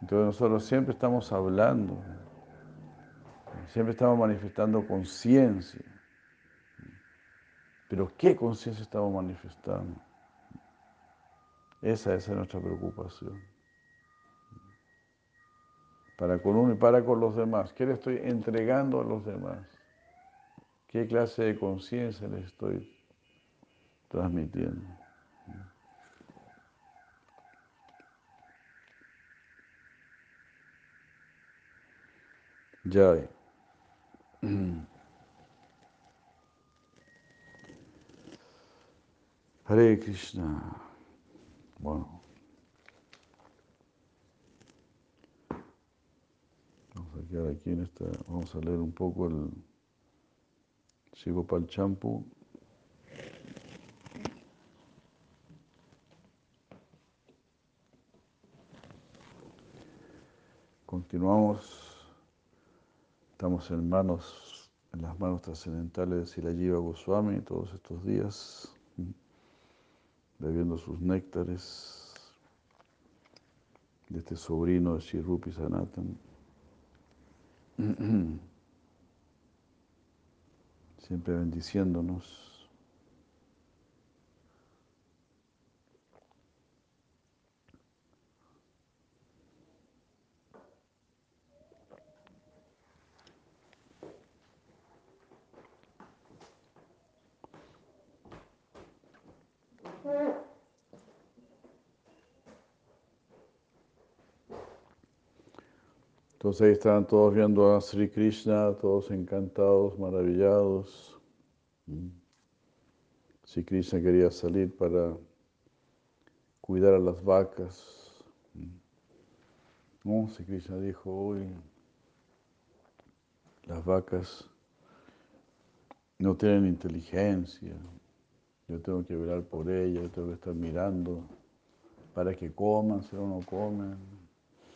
Entonces nosotros siempre estamos hablando, siempre estamos manifestando conciencia. Pero ¿qué conciencia estamos manifestando? Esa, es nuestra preocupación. Para con uno y para con los demás. ¿Qué le estoy entregando a los demás? ¿Qué clase de conciencia les estoy transmitiendo? Jai. Hare Krishna. Bueno. Vamos a quedar aquí en esta. Vamos a leer un poco el Shigopal Champu. Continuamos Estamos en manos, en las manos trascendentales de Silajiva Goswami todos estos días, bebiendo sus néctares de este sobrino de Shirupi Sanatan. Siempre bendiciéndonos. Entonces ahí estaban todos viendo a Sri Krishna, todos encantados, maravillados. Sri Krishna quería salir para cuidar a las vacas. No, Sri Krishna dijo, hoy las vacas no tienen inteligencia, yo tengo que velar por ellas, yo tengo que estar mirando para que coman, si no, no comen.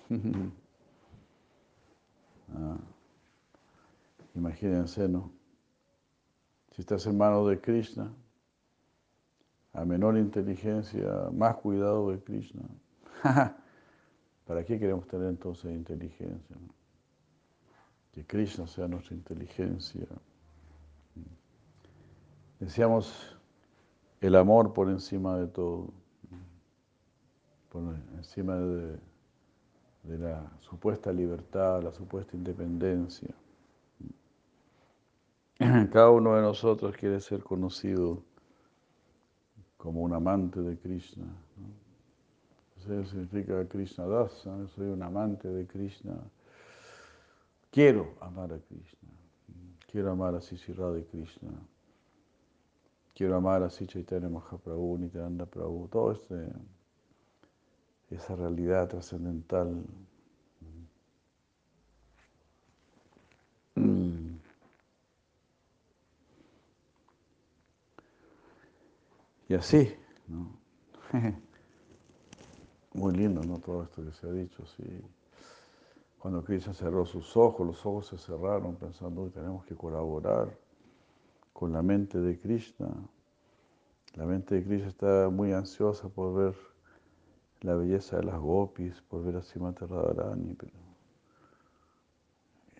Ah. Imagínense, ¿no? Si estás en manos de Krishna, a menor inteligencia, más cuidado de Krishna. ¿Para qué queremos tener entonces inteligencia? Que Krishna sea nuestra inteligencia. Decíamos el amor por encima de todo, por encima de de la supuesta libertad, la supuesta independencia. Cada uno de nosotros quiere ser conocido como un amante de Krishna. Eso significa Krishna Dasa, soy un amante de Krishna. Quiero amar a Krishna. Quiero amar a Sisira de Krishna. Quiero amar a Sri Mahaprabhu, Nityananda Prabhu. Todo este esa realidad trascendental. Mm. Y así, ¿no? Muy lindo, ¿no? Todo esto que se ha dicho, sí. Cuando Krishna cerró sus ojos, los ojos se cerraron pensando que tenemos que colaborar con la mente de Krishna. La mente de Krishna está muy ansiosa por ver la belleza de las gopis, por ver a Simata Radharani, pero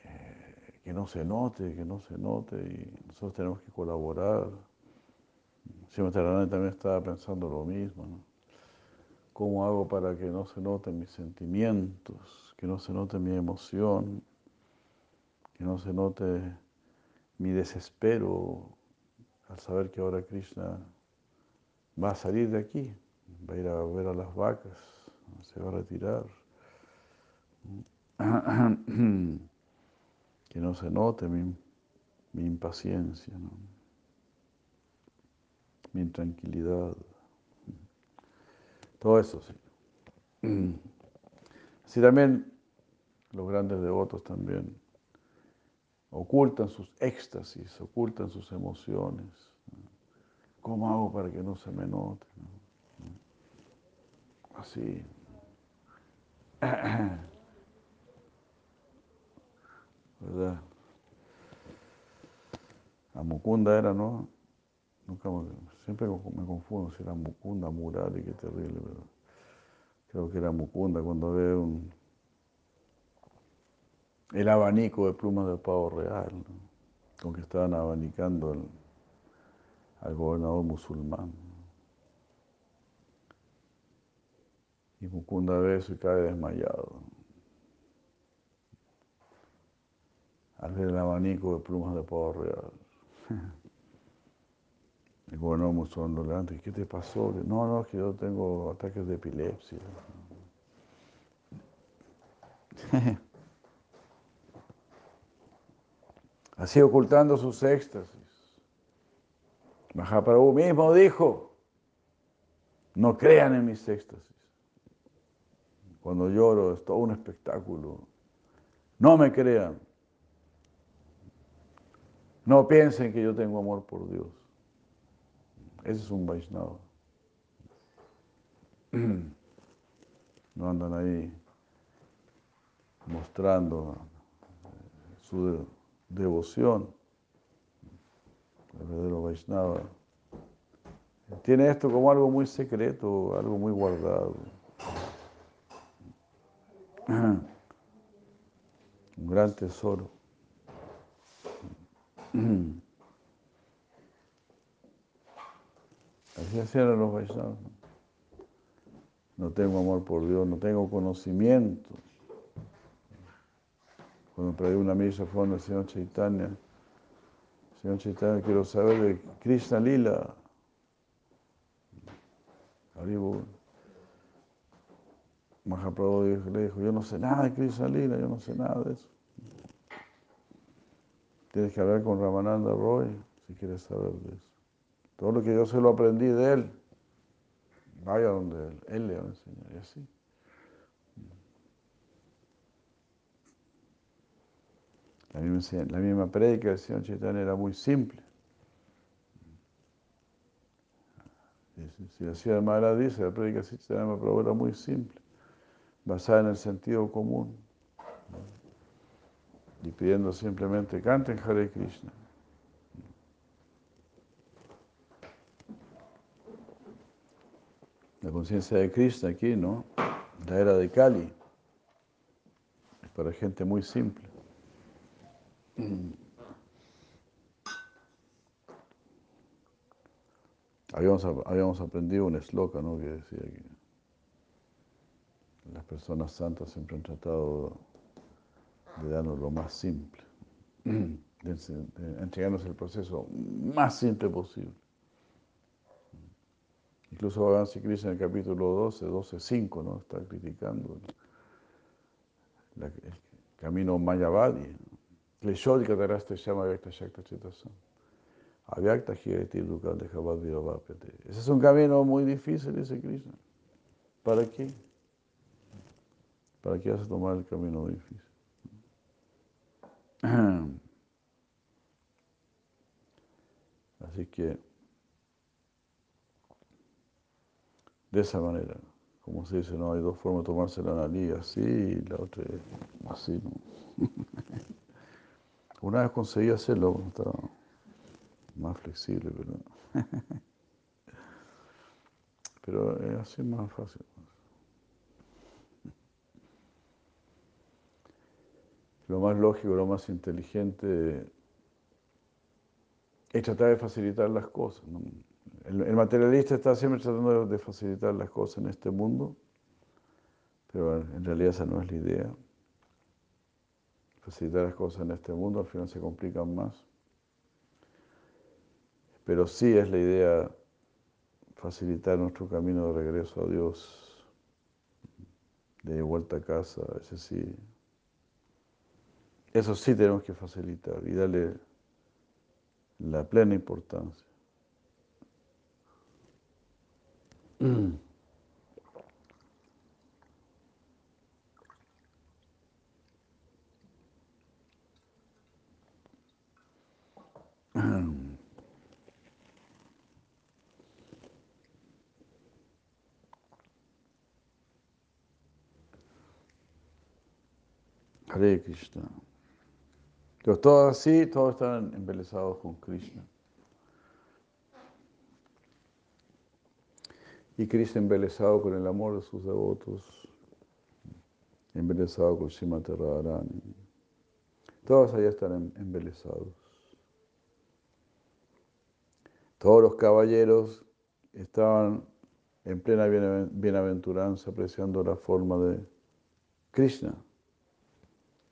eh, que no se note, que no se note, y nosotros tenemos que colaborar. Simata Radharani también estaba pensando lo mismo, ¿no? ¿Cómo hago para que no se noten mis sentimientos, que no se note mi emoción, que no se note mi desespero al saber que ahora Krishna va a salir de aquí, va a ir a ver a las vacas, se va a retirar. Que no se note mi, mi impaciencia, mi intranquilidad. Todo eso, sí. Así también los grandes devotos también ocultan sus éxtasis, ocultan sus emociones. ¿Cómo hago para que no se me note? Así. ¿Verdad? A Mukunda era, ¿no? Nunca siempre me confundo si era Mukunda, Murari, qué terrible, pero creo que era Mukunda cuando ve un, el abanico de plumas de pavo real, ¿no? con que estaban abanicando al gobernador musulmán. Y Mukunda ve eso y cae desmayado. Al ver el abanico de plumas de pavo real. El gobernador musulmán lo ¿qué te pasó? No, no, es que yo tengo ataques de epilepsia. Así ocultando sus éxtasis. Mahaprabhu mismo dijo, no crean en mis éxtasis. Cuando lloro es todo un espectáculo. No me crean. No piensen que yo tengo amor por Dios. Ese es un Vaishnava. No andan ahí mostrando su devoción. El verdadero Vaishnava. Tiene esto como algo muy secreto, algo muy guardado. Un gran tesoro. Así hacían los Vaishnavas. No tengo amor por Dios, no tengo conocimiento. Cuando traí una misa fue al Señor Chaitanya. Señor Chaitanya, quiero saber de Krishna Lila. Mahaprabhu le dijo, yo no sé nada de Krishna Lila, yo no sé nada de eso. Tienes que hablar con Ramananda Roy si quieres saber de eso. Todo lo que yo se lo aprendí de él, vaya donde él, él le va a enseñar, y así. La misma, la misma prédica del Señor Chaitanya era muy simple. Si la Ciudad Maharaj dice, la prédica de Chaitanya Mahaprabhu era muy simple, basada en el sentido común. Y pidiendo simplemente, canten Hare Krishna. La conciencia de Krishna aquí, ¿no? La era de Kali. Es para gente muy simple. Habíamos, habíamos aprendido un esloka, ¿no? Que decía las personas santas siempre han tratado de darnos lo más simple, de, entregarnos el proceso más simple posible. Incluso Bhagavan Krishna en el capítulo 12, 12, 5, ¿no? está criticando el camino Mayavadi. Kleshodika Taraste Shama Vyakta Shakta. Avyakta Dukal de Ese es un camino muy difícil, dice Krishna. ¿Para qué? ¿Para qué vas tomar el camino difícil? Así que, de esa manera, como se dice, no hay dos formas de tomarse la nariz, así y la otra así. ¿no? Una vez conseguí hacerlo, estaba más flexible, pero, pero es así más fácil. Lo más lógico, lo más inteligente es tratar de facilitar las cosas. El, materialista está siempre tratando de facilitar las cosas en este mundo, pero en realidad esa no es la idea. Facilitar las cosas en este mundo al final se complican más. Pero sí es la idea facilitar nuestro camino de regreso a Dios, de vuelta a casa, ese sí. Eso sí tenemos que facilitar y darle la plena importancia. Entonces, todos así, todos están embelesados con Krishna. Y Krishna embelesado con el amor de sus devotos, embelesado con Srimati Radharani. Todos allá están em-, embelesados. Todos los caballeros estaban en plena bienaventuranza apreciando la forma de Krishna.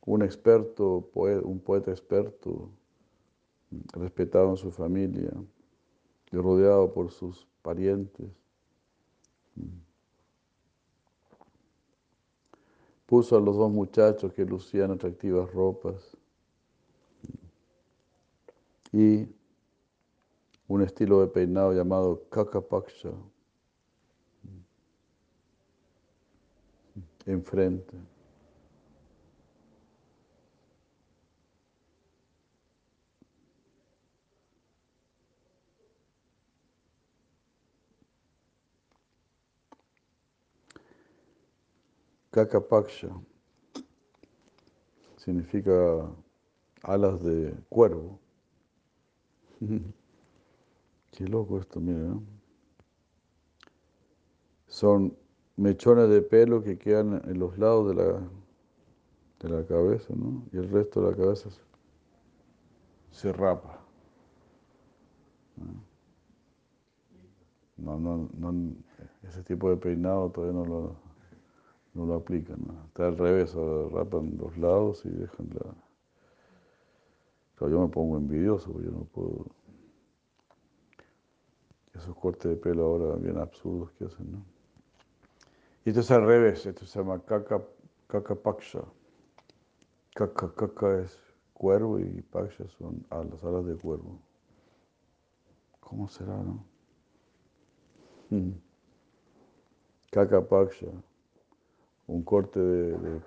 Un experto, un poeta experto, respetado en su familia rodeado por sus parientes. Puso a los dos muchachos que lucían atractivas ropas y un estilo de peinado llamado kakapaksha enfrente. Kakapaksha significa alas de cuervo. Qué loco esto, mira. Son mechones de pelo que quedan en los lados de la, de la cabeza, ¿no? Y el resto de la cabeza se, rapa. No, no, no, ese tipo de peinado todavía no lo no lo aplican. Está al revés, rapan los lados y dejan la... yo me pongo envidioso, porque yo no puedo... Esos cortes de pelo ahora bien absurdos que hacen, ¿no? Y esto es al revés, esto se llama kaka, kaka paksha. Kaka, kaka es cuervo y paksha son las alas de cuervo. ¿Cómo será, no? Kaka paksha un corte de,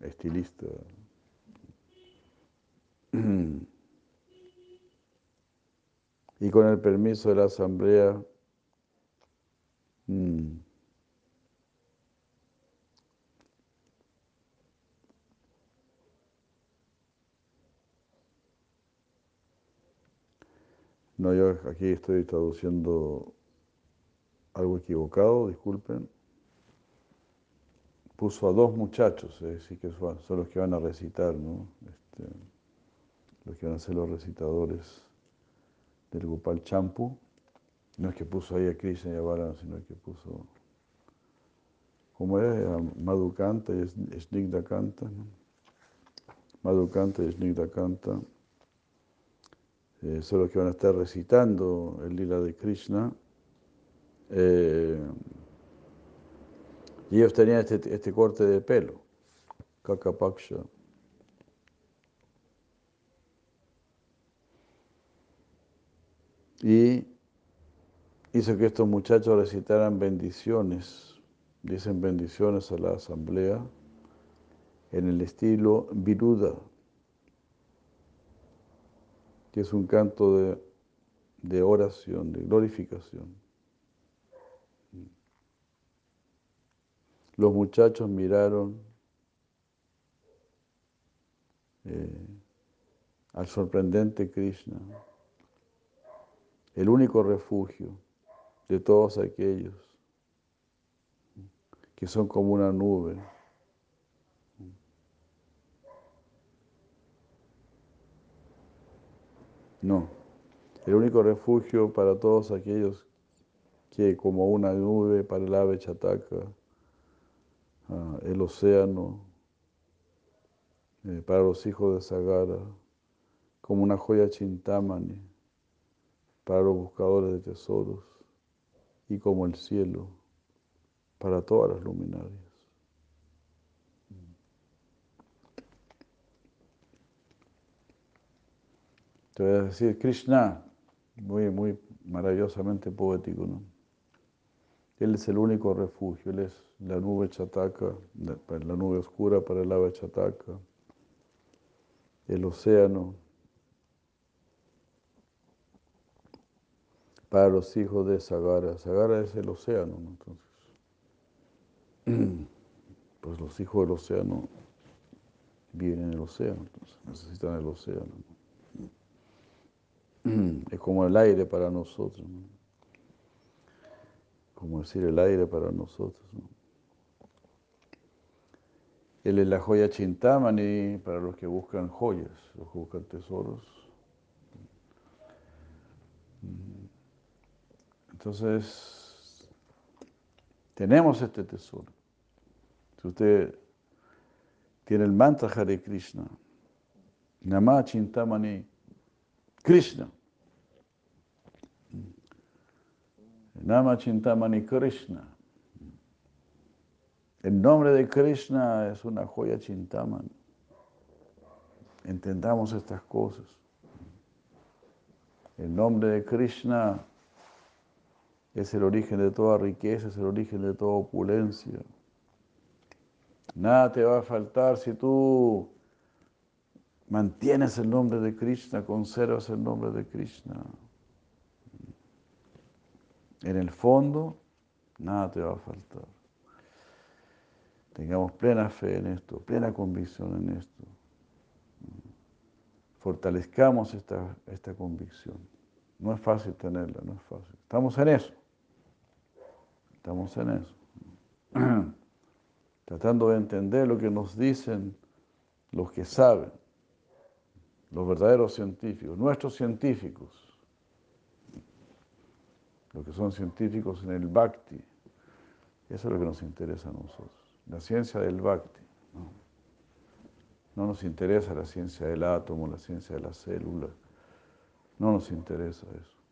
estilista. Y con el permiso de la asamblea, mm, No, yo aquí estoy traduciendo algo equivocado, disculpen puso a dos muchachos, es decir, que son los que van a recitar, ¿no? Este, los que van a ser los recitadores del Gopal Champu. No es que puso ahí a Krishna y a Varana, sino que puso, ¿cómo es? A Madhukanta y Snigdha Kanta. ¿no? Madhukanta y Snigdha Kanta. Eh, son los que van a estar recitando el lila de Krishna. Eh, y ellos tenían este, este corte de pelo, kakapaksha. Y hizo que estos muchachos recitaran bendiciones, dicen bendiciones a la asamblea en el estilo viruda, que es un canto de, de oración, de glorificación. Los muchachos miraron eh, al sorprendente Krishna, el único refugio de todos aquellos que son como una nube. No, el único refugio para todos aquellos que como una nube para el ave chataca, el océano, eh, para los hijos de Sagara, como una joya chintamani para los buscadores de tesoros y como el cielo para todas las luminarias. Te voy a decir, Krishna, muy, muy maravillosamente poético, ¿no? Él es el único refugio, Él es la nube chataka, la nube oscura para el ave chataka, el océano para los hijos de Sagara. Sagara es el océano, ¿no? Entonces, pues los hijos del océano viven en el océano, entonces necesitan el océano. Es como el aire para nosotros, ¿no? Como decir el aire para nosotros. ¿no? Él es la joya chintamani para los que buscan joyas, los que buscan tesoros. Entonces, tenemos este tesoro. Si usted tiene el mantra Hare Krishna, Nama Chintamani Krishna, Nama Chintamani Krishna. El nombre de Krishna es una joya Chintamani. Entendamos estas cosas. El nombre de Krishna es el origen de toda riqueza, es el origen de toda opulencia. Nada te va a faltar si tú mantienes el nombre de Krishna, conservas el nombre de Krishna. En el fondo, nada te va a faltar. Tengamos plena fe en esto, plena convicción en esto. Fortalezcamos esta, esta convicción. No es fácil tenerla, no es fácil. Estamos en eso. Estamos en eso. Tratando de entender lo que nos dicen los que saben, los verdaderos científicos, nuestros científicos, los que son científicos en el Bhakti. Eso es lo que nos interesa a nosotros, la ciencia del Bhakti. No, no nos interesa la ciencia del átomo, la ciencia de la célula, no nos interesa eso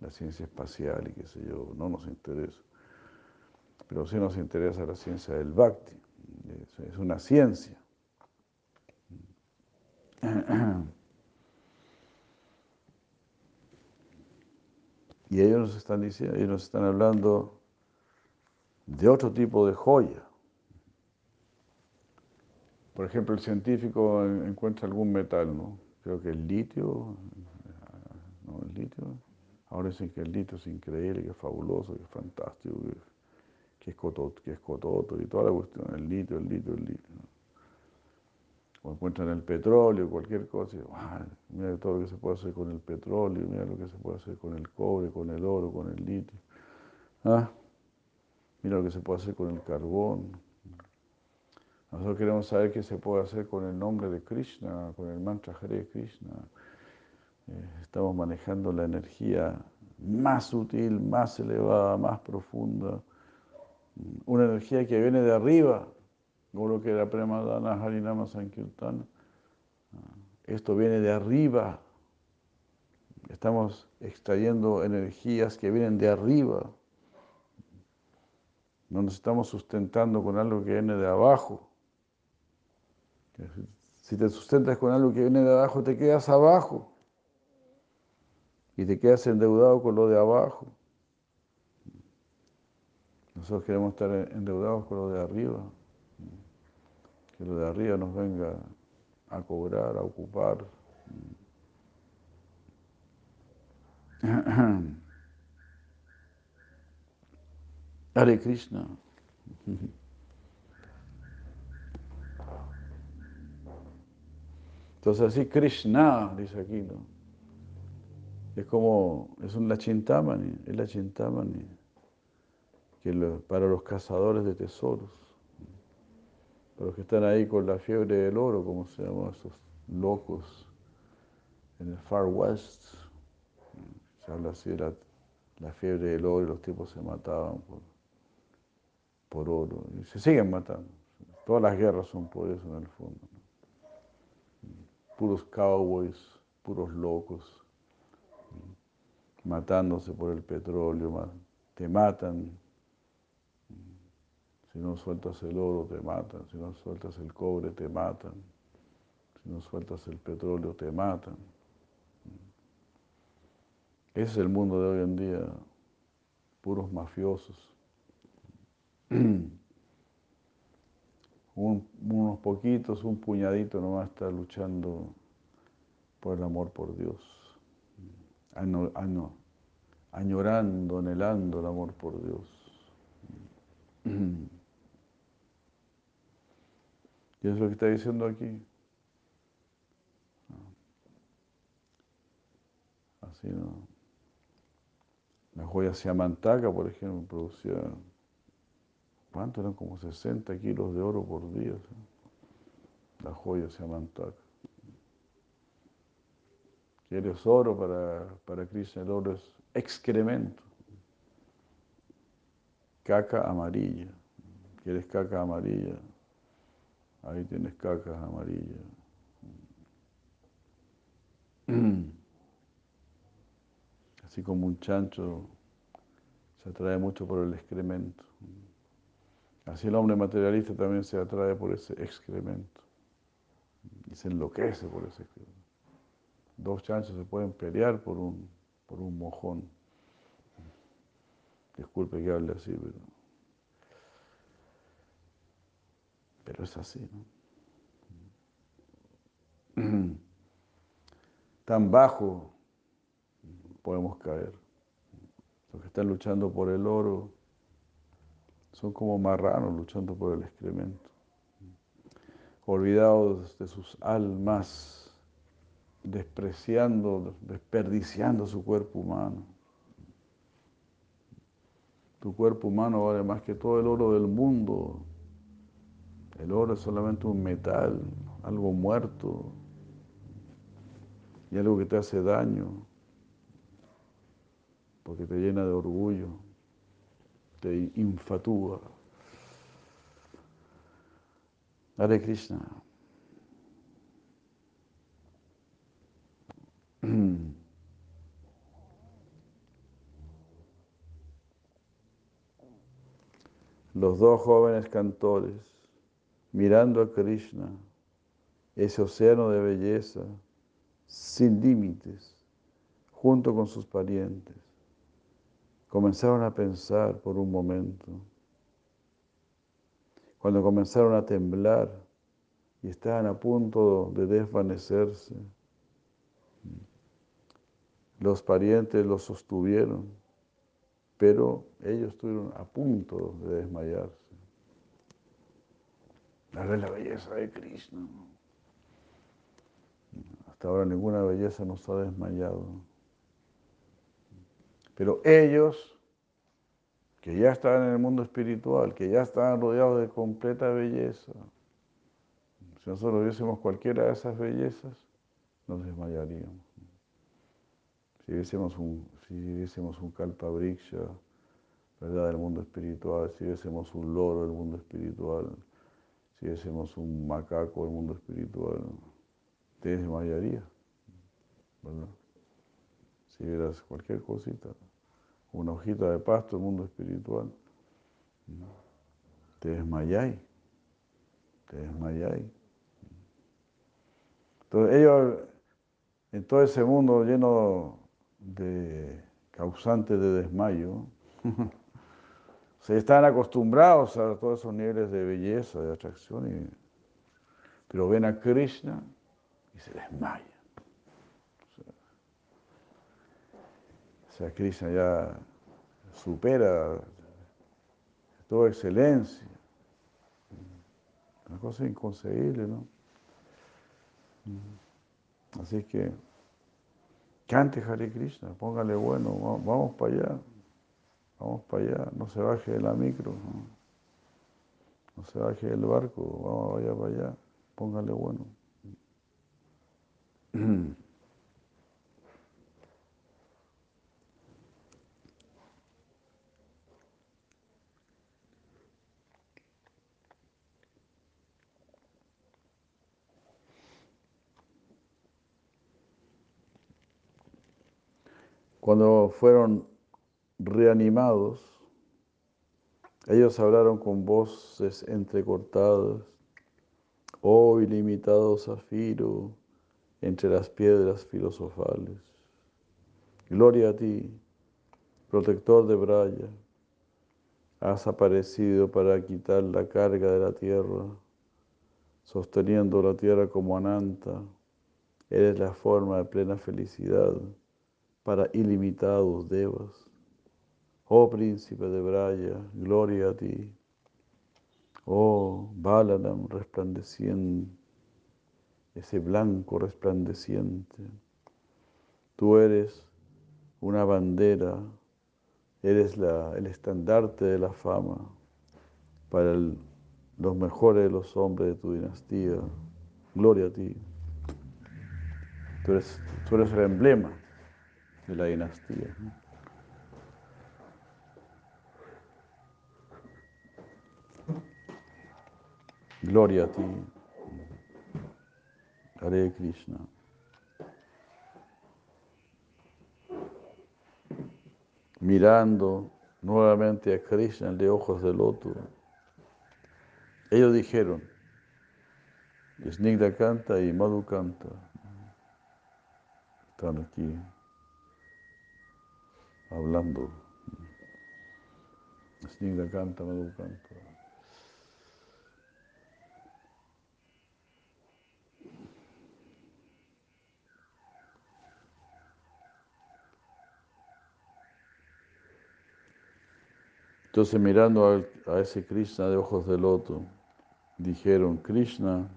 la ciencia espacial y qué sé yo, no nos interesa. Pero sí nos interesa la ciencia del Bhakti, es una ciencia. Y ellos nos están diciendo, ellos nos están hablando de otro tipo de joya. Por ejemplo, el científico encuentra algún metal, ¿no? Creo que el litio, ¿no? El litio, Ahora dicen que el litio es increíble, que es fabuloso, que es fantástico, que, es, cototo, que es cototo y toda la cuestión, el litio, el litio, el litio. O encuentran el petróleo, cualquier cosa, y, mira todo lo que se puede hacer con el petróleo, mira lo que se puede hacer con el cobre, con el oro, con el litio. ¿Ah? Mira lo que se puede hacer con el carbón. Nosotros queremos saber qué se puede hacer con el nombre de Krishna, con el mantra Hare Krishna. Eh, estamos manejando la energía más sutil, más elevada, más profunda, una energía que viene de arriba, como lo que era Premadana Harinama Sankirtana. Ah, esto viene de arriba. Estamos extrayendo energías que vienen de arriba. No nos estamos sustentando con algo que viene de abajo. Si te sustentas con algo que viene de abajo, te quedas abajo y te quedas endeudado con lo de abajo. Nosotros queremos estar endeudados con lo de arriba, que lo de arriba nos venga a cobrar, a ocupar. Hare Krishna. Entonces así Krishna, dice aquí, ¿no? Es como, es un lachintamani, es la chintamani, que para los cazadores de tesoros, los que están ahí con la fiebre del oro, como se llaman esos locos en el Far West, se habla así de la, fiebre del oro y los tipos se mataban por oro, y se siguen matando. Todas las guerras son por eso en el fondo. Puros cowboys, puros locos matándose por el petróleo, te matan. Si no sueltas el oro, te matan. Si no sueltas el cobre, te matan. Si no sueltas el petróleo, te matan. Ese es el mundo de hoy en día, puros mafiosos. unos poquitos, un puñadito nomás está luchando por el amor por Dios añorando, anhelando el amor por Dios. Y es lo que está diciendo aquí. Así, ¿no? La joya Siamantaca, por ejemplo, producía, ¿cuánto? Eran como 60 kilos de oro por día. La joya Siamantaca. ¿Quieres oro para, para Krishna? El oro es excremento. Caca amarilla. ¿Quieres caca amarilla? Ahí tienes caca amarilla. Así como un chancho se atrae mucho por el excremento. Así el hombre materialista también se atrae por ese excremento. Y se enloquece por ese excremento. Dos chanchos se pueden pelear por un, por un mojón. Disculpe que hable así, pero, pero es así, ¿no? Tan bajo podemos caer. Los que están luchando por el oro son como marranos luchando por el excremento, olvidados de sus almas despreciando, desperdiciando su cuerpo humano. Tu cuerpo humano vale más que todo el oro del mundo. El oro es solamente un metal, algo muerto y algo que te hace daño porque te llena de orgullo, te infatúa. Hare Krishna. Los dos jóvenes cantores, mirando a Krishna, ese océano de belleza, sin límites, junto con sus parientes, comenzaron a pensar por un momento. Cuando comenzaron a temblar y estaban a punto de desvanecerse, los parientes los sostuvieron, pero ellos estuvieron a punto de desmayarse. La la belleza de Krishna. Hasta ahora ninguna belleza nos ha desmayado. Pero ellos, que ya estaban en el mundo espiritual, que ya estaban rodeados de completa belleza, si nosotros viésemos cualquiera de esas bellezas, nos desmayaríamos. Si viésemos un, si viésemos un kalpa ¿verdad? del mundo espiritual, si viésemos un loro del mundo espiritual, si viésemos un macaco del mundo espiritual, te desmayaría, ¿verdad? Si vieras cualquier cosita, una hojita de pasto del mundo espiritual, te desmayáis, te desmayáis. Entonces ellos, en todo ese mundo lleno de causantes de desmayo, se están acostumbrados a todos esos niveles de belleza, de atracción, pero ven a Krishna y se desmayan. O sea, Krishna ya supera toda excelencia. Una cosa inconcebible, ¿no? Así que cante Hare Krishna, póngale bueno, vamos para allá, vamos para allá, no se baje de la micro, no, se baje del barco, vamos vaya para allá, póngale bueno. Cuando fueron reanimados, ellos hablaron con voces entrecortadas, oh ilimitado zafiro entre las piedras filosofales. Gloria a ti, protector de Braya, has aparecido para quitar la carga de la tierra, sosteniendo la tierra como Ananta, eres la forma de plena felicidad para ilimitados devas. Oh príncipe de Braya, gloria a ti. Oh Balanam resplandeciente, ese blanco resplandeciente. Tú eres una bandera, eres la, el estandarte de la fama para los mejores de los hombres de tu dinastía. Gloria a ti. Tú eres, tú eres el emblema de la dinastía. Gloria a ti, Hare Krishna. Mirando nuevamente a Krishna de ojos de loto, ellos dijeron, Snigda canta y Madhu canta. Están aquí hablando. Snigda canta, Madhu canta. Entonces mirando a, ese Krishna de ojos de loto, dijeron, Krishna,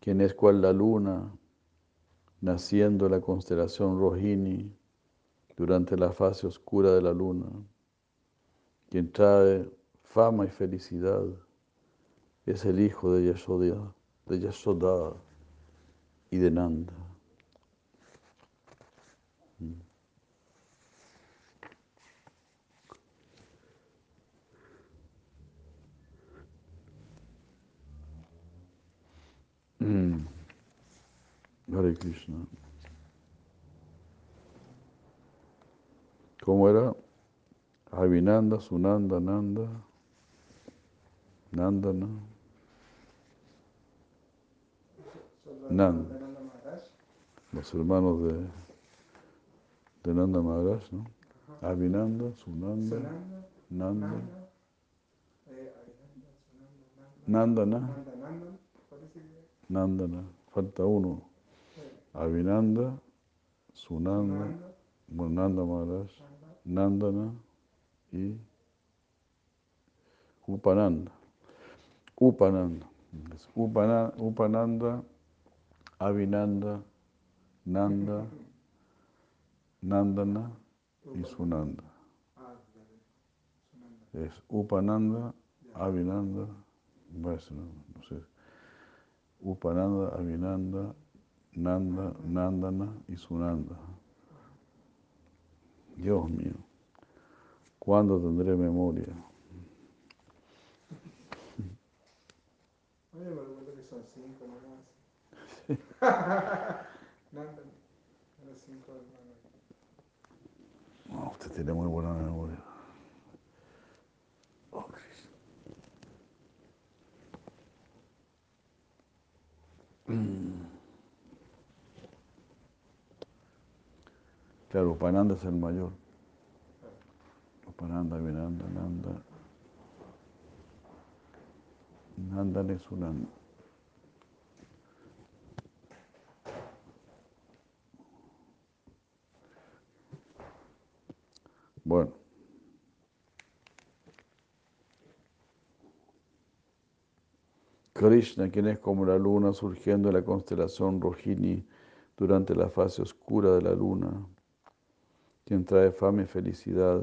quien es cual la luna, naciendo en la constelación Rohini, durante la fase oscura de la luna, quien trae fama y felicidad, es el hijo de Yashoda, de Yashoda y de Nanda. Mm. Hare Krishna. ¿Cómo era? Avinanda, Sunanda, Nanda, Nandana. Nanda. Los hermanos de, de Nanda Maharaj, ¿no? Avinanda, Sunanda, Nanda. Nandana. Nandana. Falta uno. Avinanda, Sunanda, Nanda Maharaj, Nandana y Upananda. Upananda. Upananda, Upananda Avinanda, Nanda, Nandana y Sunanda. Es Upananda, Avinanda, no sé. Upananda, Avinanda, Nanda, Nandana y Sunanda. Dios mío, ¿cuándo tendré memoria? Oye, me recuerdo que son cinco nomás. Nanda, los cinco hermanos. No, usted tiene muy buena memoria. Claro, Upananda es el mayor. Upananda, Vinanda, Nanda. Nanda es Sunanda. Bueno. Krishna, quien es como la luna surgiendo en la constelación Rohini durante la fase oscura de la luna, quien trae fama y felicidad,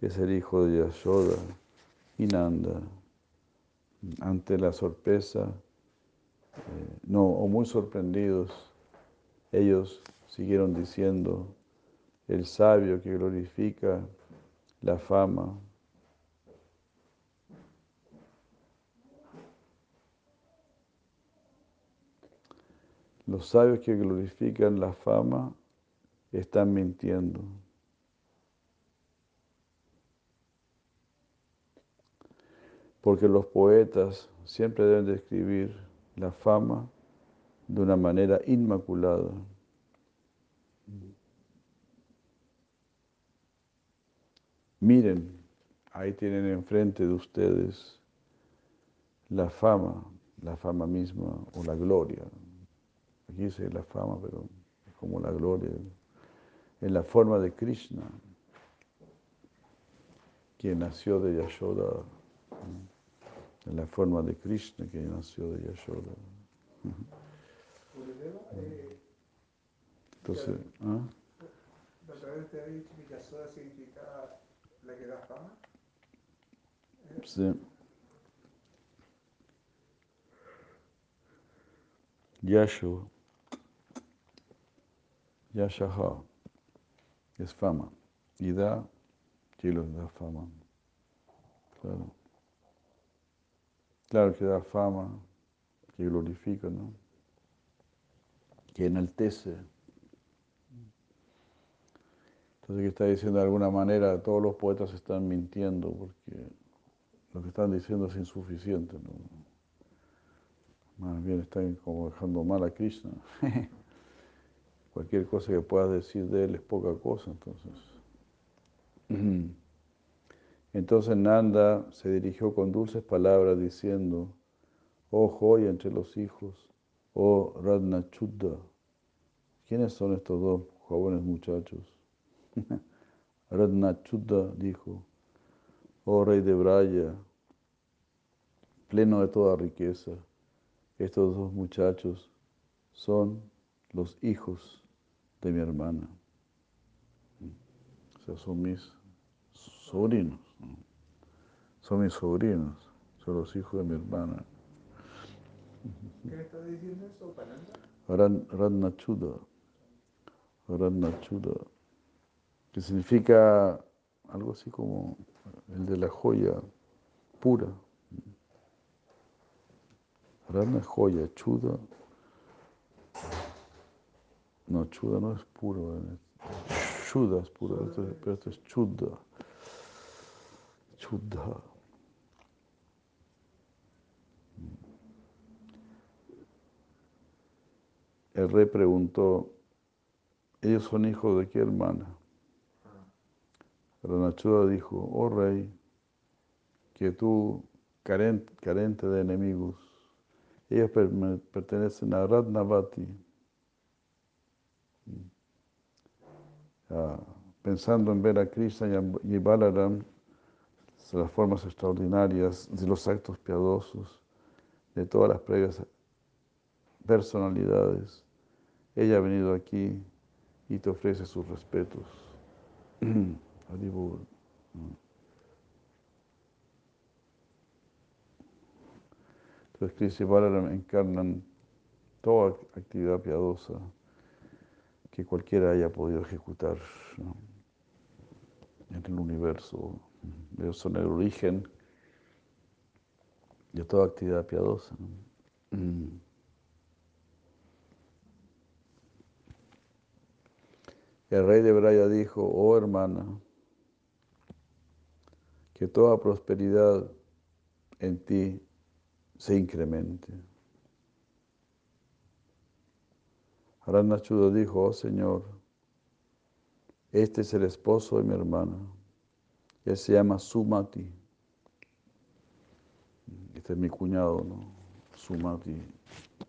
es el hijo de Yashoda y Nanda. Ante la sorpresa, eh, no, o muy sorprendidos, ellos siguieron diciendo, el sabio que glorifica la fama, Los sabios que glorifican la fama están mintiendo. Porque los poetas siempre deben describir la fama de una manera inmaculada. Miren, ahí tienen enfrente de ustedes la fama, la fama misma o la gloria. Dice la fama, pero como la gloria, en la forma de Krishna, quien nació de Yashoda, en la forma de Krishna, quien nació de Yashoda. Entonces, ¿ah? la otra vez dicho que Yasoda significaba la que da fama. sí. Yasho, Yashaha, es fama. Y da, Kilo da fama. Claro. Claro que da fama, que glorifica, ¿no? Que enaltece. Entonces, que está diciendo de alguna manera, todos los poetas están mintiendo porque lo que están diciendo es insuficiente, ¿no? Más bien están como dejando mal a Krishna. Cualquier cosa que puedas decir de él es poca cosa, entonces. Entonces Nanda se dirigió con dulces palabras diciendo, oh joya entre los hijos, oh Radnachuddha. ¿Quiénes son estos dos jóvenes muchachos? Radnachuddha dijo, oh rey de Braya, pleno de toda riqueza, estos dos muchachos son los hijos de mi hermana. O sea, son mis sobrinos. ¿no? Son mis sobrinos, son los hijos de mi hermana. ¿Qué le está diciendo eso, Pananda? Ran-. Ratnachuda. Que significa algo así como el de la joya pura. Ratna es joya, chuda. No, chuda no es puro. eh. Chuda es puro, pero esto es chuda. Chuda. El rey preguntó, ¿ellos son hijos de qué hermana? Ranachuda dijo, oh rey, que tú, carente, carente de enemigos, ellos pertenecen a Ratnavati. Ah, pensando en ver a Krishna y Balaram, las formas extraordinarias de los actos piadosos, de todas las previas personalidades, ella ha venido aquí y te ofrece sus respetos. Entonces Krishna y Balaram encarnan toda actividad piadosa que cualquiera haya podido ejecutar en el universo. Ellos son el origen de toda actividad piadosa. Mm. El rey de Braya dijo, oh hermana, que toda prosperidad en ti se incremente. Aranachuda dijo, oh Señor, este es el esposo de mi hermana. Él se llama Sumati. Este es mi cuñado, ¿no? Sumati.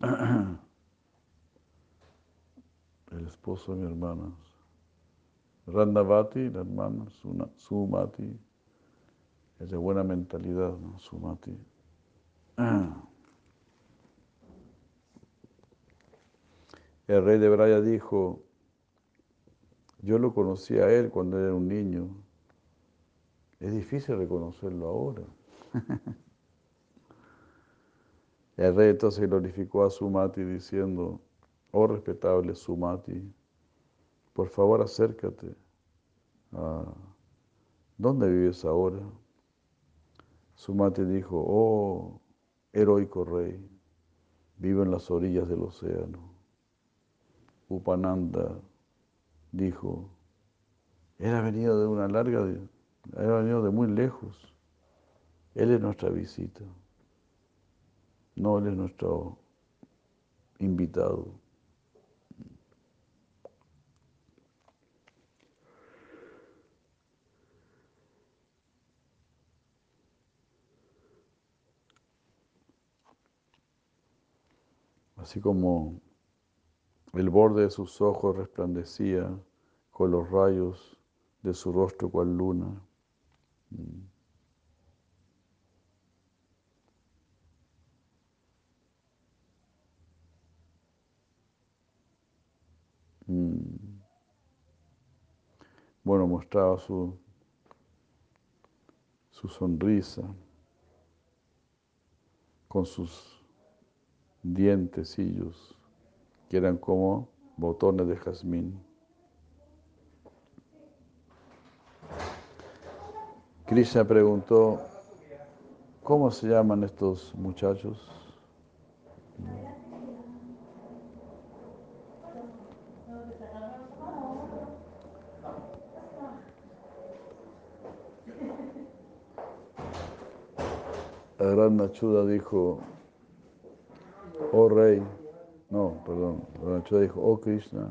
El esposo de mi hermana. Randavati, la hermana, Sumati. Es de buena mentalidad, ¿no? Sumati. El rey de Braya dijo, yo lo conocí a él cuando era un niño. Es difícil reconocerlo ahora. El rey entonces glorificó a Sumati diciendo, oh respetable Sumati, por favor acércate. ¿Dónde vives ahora? Sumati dijo, oh heroico rey, vivo en las orillas del océano. Upananda dijo, él ha venido de una larga, él ha venido de muy lejos. Él es nuestra visita. No, Él es nuestro invitado. Así como el borde de sus ojos resplandecía con los rayos de su rostro cual luna. Mm. Bueno, mostraba su, su sonrisa con sus dientecillos que como botones de jazmín. Krishna preguntó, ¿cómo se llaman estos muchachos? Gran Nachuda dijo, oh rey, no, perdón, Nachuda dijo, oh Krishna,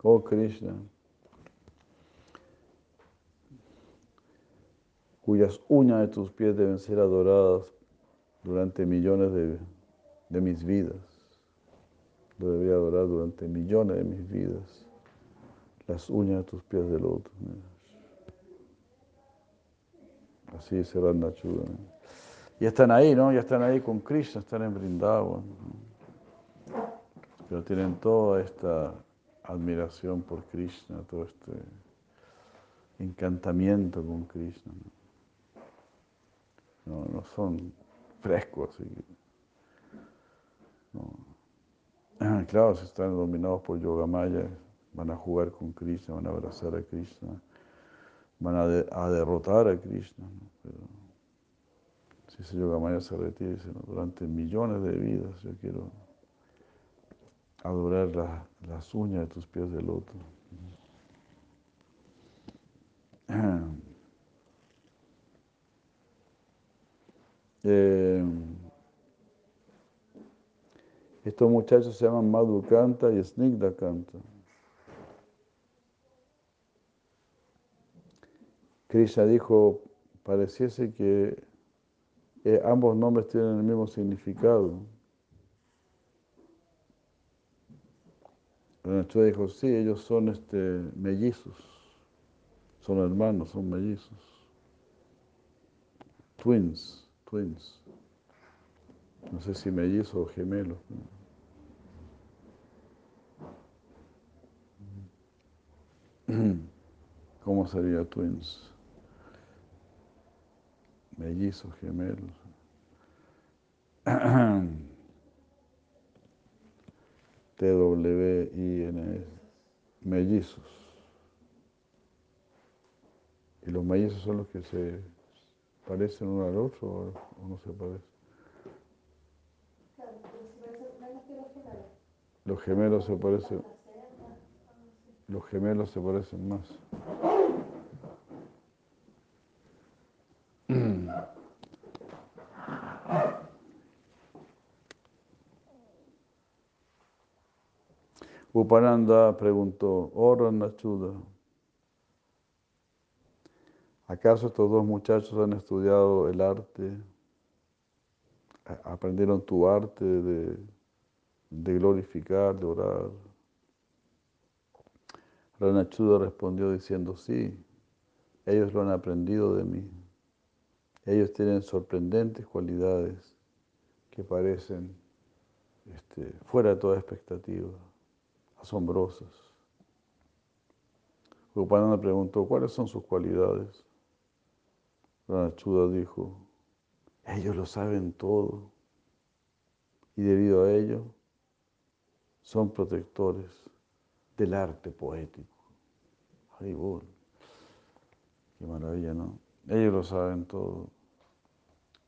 oh Krishna, cuyas uñas de tus pies deben ser adoradas durante millones de, de mis vidas. Lo debería adorar durante millones de mis vidas. Las uñas de tus pies del otro. Así dice Randachuda. Y están ahí, ¿no? Ya están ahí con Krishna, están en Brindavan. Pero tienen toda esta admiración por Krishna, todo este encantamiento con Krishna. No, no, son frescos. Claro, si están dominados por Yogamaya, van a jugar con Krishna, van a abrazar a Krishna, van a, derrotar a Krishna. Pero si ese Yogamaya se retira, dice, durante millones de vidas yo quiero adorar las uñas de tus pies del otro. Eh, estos muchachos se llaman Madhukanta y Snigdha Krishna dijo, pareciese que eh, ambos nombres tienen el mismo significado. Nachuda dijo, sí, ellos son este, mellizos, son hermanos, son mellizos. Twins, twins. No sé si mellizos o gemelos. ¿Cómo sería twins? Mellizos, gemelos. T-W-I-N-S. Mellizos. ¿Y los mellizos son los que se parecen uno al otro o no se parecen? Los gemelos se parecen. Los gemelos se parecen más. Upananda preguntó, oh Nachuda, ¿acaso estos dos muchachos han estudiado el arte? ¿Aprendieron tu arte de, de glorificar, de orar? Ranachuda respondió diciendo, sí, Ellos lo han aprendido de mí. Ellos tienen sorprendentes cualidades que parecen este, fuera de toda expectativa, asombrosas. Upananda preguntó, ¿cuáles son sus cualidades? Chuda dijo, ellos lo saben todo y debido a ello son protectores del arte poético. Qué maravilla, ¿no? Ellos lo saben todo.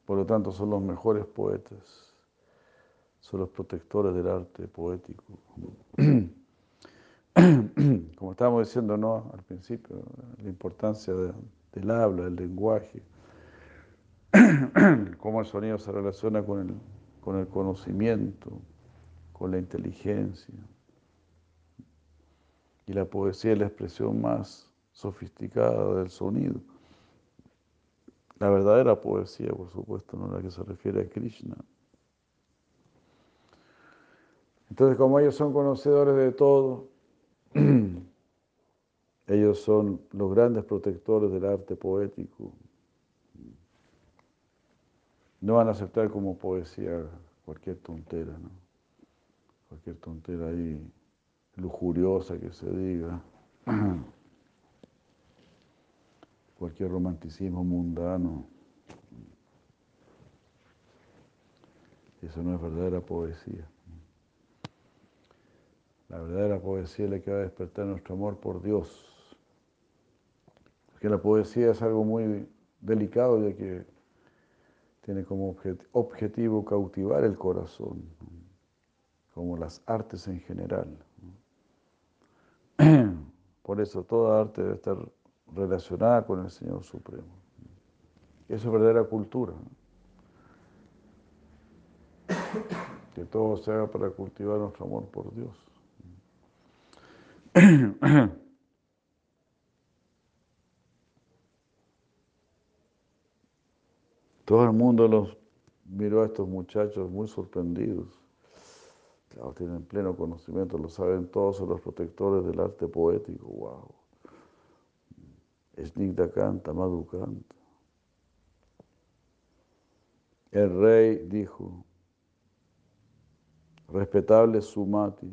Por lo tanto, son los mejores poetas, son los protectores del arte poético. Como estábamos diciendo ¿no? al principio, la importancia del habla, del lenguaje, cómo el sonido se relaciona con el, con el conocimiento, con la inteligencia. Y la poesía es la expresión más sofisticada del sonido. La verdadera poesía, por supuesto, no la que se refiere a Krishna. Entonces, como ellos son conocedores de todo, ellos son los grandes protectores del arte poético. No van a aceptar como poesía cualquier tontera. Cualquier tontera ahí lujuriosa que se diga. Cualquier romanticismo mundano. Eso no es verdadera poesía. La verdadera poesía es la que va a despertar nuestro amor por Dios. Porque la poesía es algo muy delicado ya que tiene como objetivo cautivar el corazón, como las artes en general. Por eso toda arte debe estar relacionada con el Señor Supremo. Eso es verdadera cultura. Que todo se haga para cultivar nuestro amor por Dios. Todo el mundo los miró a estos muchachos muy sorprendidos. Claro, tienen pleno conocimiento, lo saben todos, son los protectores del arte poético. ¡Wow! Snigda canta, Madhu canta. El rey dijo, respetable Sumati,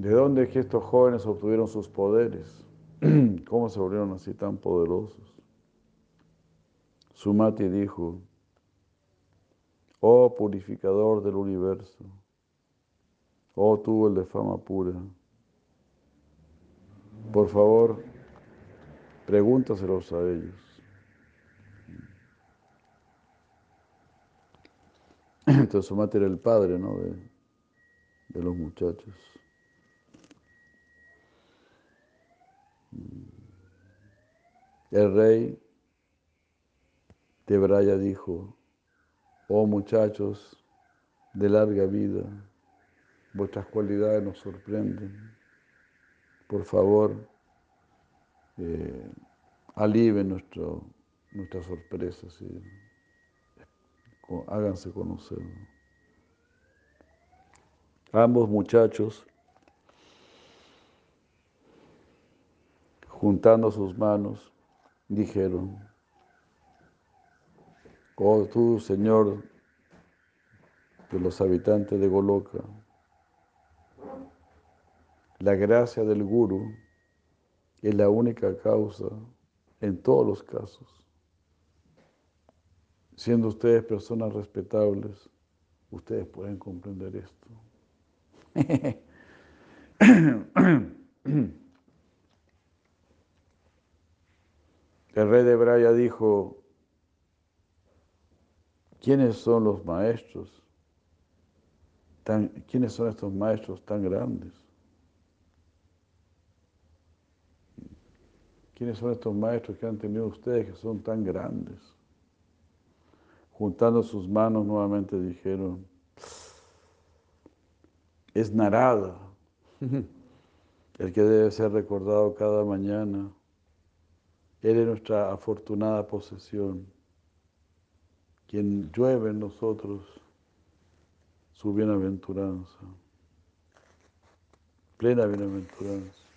¿De dónde es que estos jóvenes obtuvieron sus poderes? ¿Cómo se volvieron así tan poderosos? Sumati dijo, oh purificador del universo, oh tú el de fama pura, por favor, pregúntaselos a ellos. Entonces Sumati era el padre ¿no? de, de los muchachos. El rey de Braya dijo, oh muchachos de larga vida, vuestras cualidades nos sorprenden. Por favor, eh, alivien nuestro, nuestras sorpresas y háganse conocer. Ambos muchachos juntando sus manos, dijeron, oh tú, Señor de los habitantes de Goloka, la gracia del Guru es la única causa en todos los casos. Siendo ustedes personas respetables, ustedes pueden comprender esto. El rey de Braya dijo, ¿quiénes son los maestros? ¿Quiénes son estos maestros tan grandes? ¿Quiénes son estos maestros que han tenido ustedes que son tan grandes? Juntando sus manos nuevamente dijeron, es Narada, el que debe ser recordado cada mañana eres nuestra afortunada posesión, quien llueve en nosotros su bienaventuranza. plena bienaventuranza.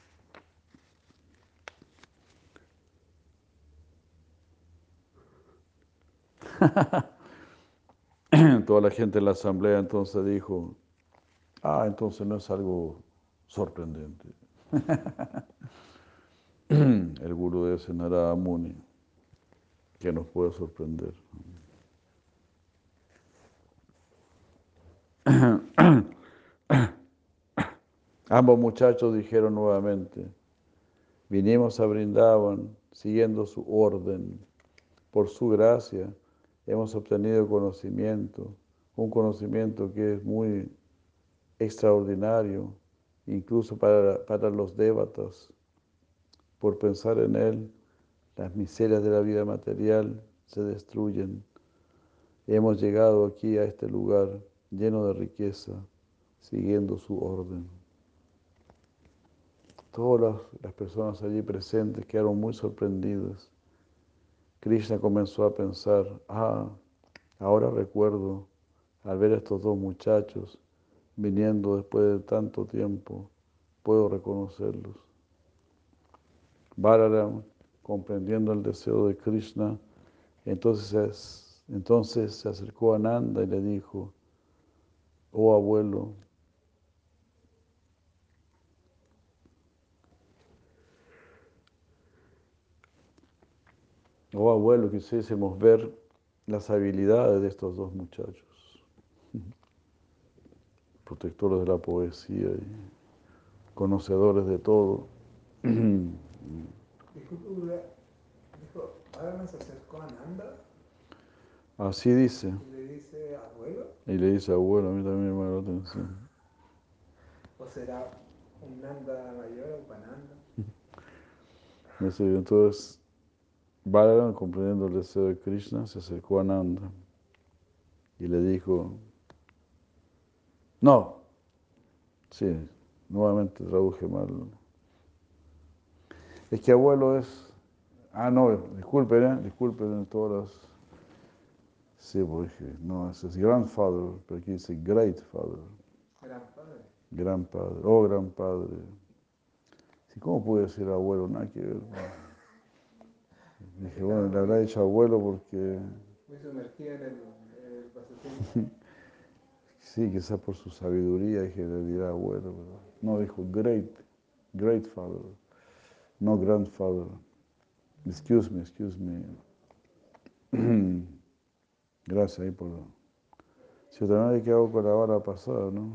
Toda la gente en la asamblea entonces dijo, ah, entonces no es algo sorprendente. El gurú de Senara Muni, que nos puede sorprender. Ambos muchachos dijeron nuevamente, vinimos a Brindavan siguiendo su orden. Por su gracia hemos obtenido conocimiento, un conocimiento que es muy extraordinario, incluso para, para los débatas. Por pensar en él, las miserias de la vida material se destruyen. Hemos llegado aquí a este lugar lleno de riqueza, siguiendo su orden. Todas las personas allí presentes quedaron muy sorprendidas. Krishna comenzó a pensar, ah, ahora recuerdo al ver a estos dos muchachos viniendo después de tanto tiempo, puedo reconocerlos. Balaram, comprendiendo el deseo de Krishna, entonces, entonces se acercó a Nanda y le dijo, oh abuelo, Oh abuelo, quisiésemos ver las habilidades de estos dos muchachos, protectores de la poesía y conocedores de todo. Disculpe, dijo, ahora se acercó a Nanda Así dice. y le dice, abuelo, Y le dice abuelo, a mí también me llama la atención. o será un Nanda mayor o Pananda. Dice, Entonces, Balaram, comprendiendo el deseo de Krishna, se acercó a Nanda y le dijo, no, sí, nuevamente traduje mal. Es que abuelo es, ah, no, disculpen, ¿eh? disculpen todas las, sí, porque no, ese es grandfather, pero aquí dice great father, Gran padre. gran padre, oh gran padre. Sí, ¿Cómo puede ser abuelo? Nada que ver. ¿no? Dije, bueno, le habrá dicho abuelo porque, Muy sumergida en el, en el pasatiempo. sí, quizás por su sabiduría, dije, le dirá abuelo, pero no, dijo great, great father, no grandfather. Excuse me, excuse me. Gracias ahí por... Si otra vez que hago con la hora pasada, ¿no?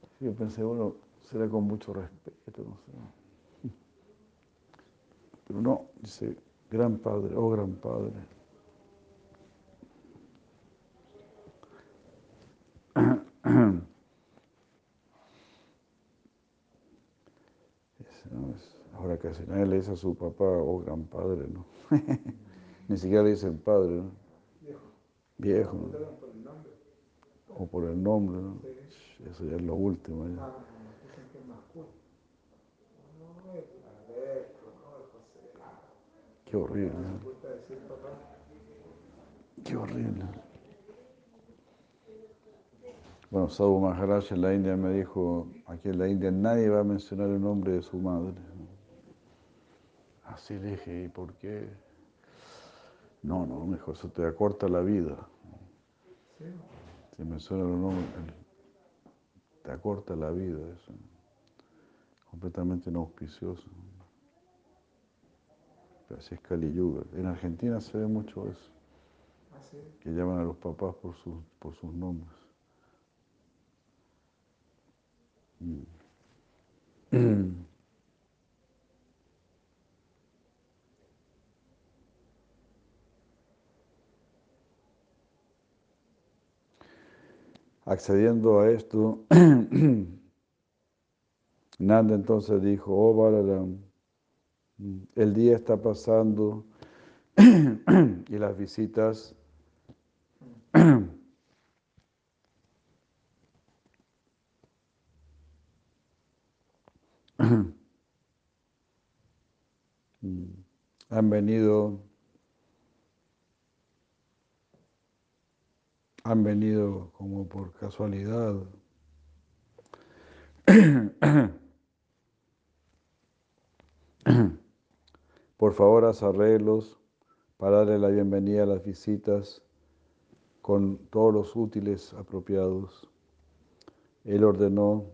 También yo pensé, bueno, será con mucho respeto, no sé. Pero no, dice, gran padre, oh gran padre. Ese no es- Ahora casi nadie le dice a su papá, oh gran padre, ¿no? Ni siquiera le dicen padre, ¿no? Viejo. Viejo, ¿no? O por el nombre, ¿no? Eso ya es lo último. ya. Ah. Qué horrible, No. Qué horrible. Bueno, Sadhu Maharaj en la India me dijo, aquí en la India nadie va a mencionar el nombre de su madre. Así le dije, ¿y por qué? No, no, mejor eso te acorta la vida. Sí, Si menciona el nombre, te acorta la vida. Eso. Completamente inauspicioso. Pero así es Kali Yuga. En Argentina se ve mucho eso, así. que llaman a los papás por sus, por sus nombres. Mm. Accediendo a esto, Nanda entonces dijo, oh Balaram, el día está pasando y las visitas han venido han venido como por casualidad. Por favor, haz arreglos para darle la bienvenida a las visitas con todos los útiles apropiados. Él ordenó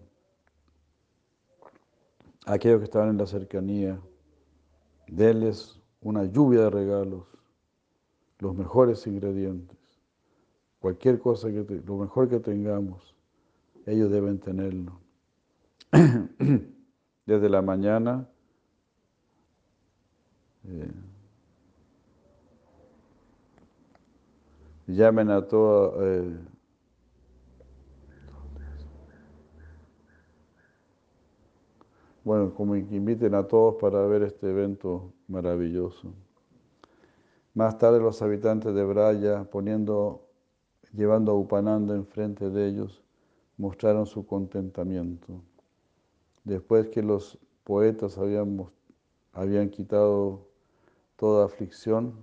a aquellos que estaban en la cercanía, denles una lluvia de regalos, los mejores ingredientes, cualquier cosa que lo mejor que tengamos, ellos deben tenerlo. Desde la mañana eh, llamen a toda eh, bueno, como que inviten a todos para ver este evento maravilloso. Más tarde los habitantes de Braya, poniendo, llevando a Upananda enfrente de ellos, mostraron su contentamiento. Después que los poetas habían, quitado toda aflicción,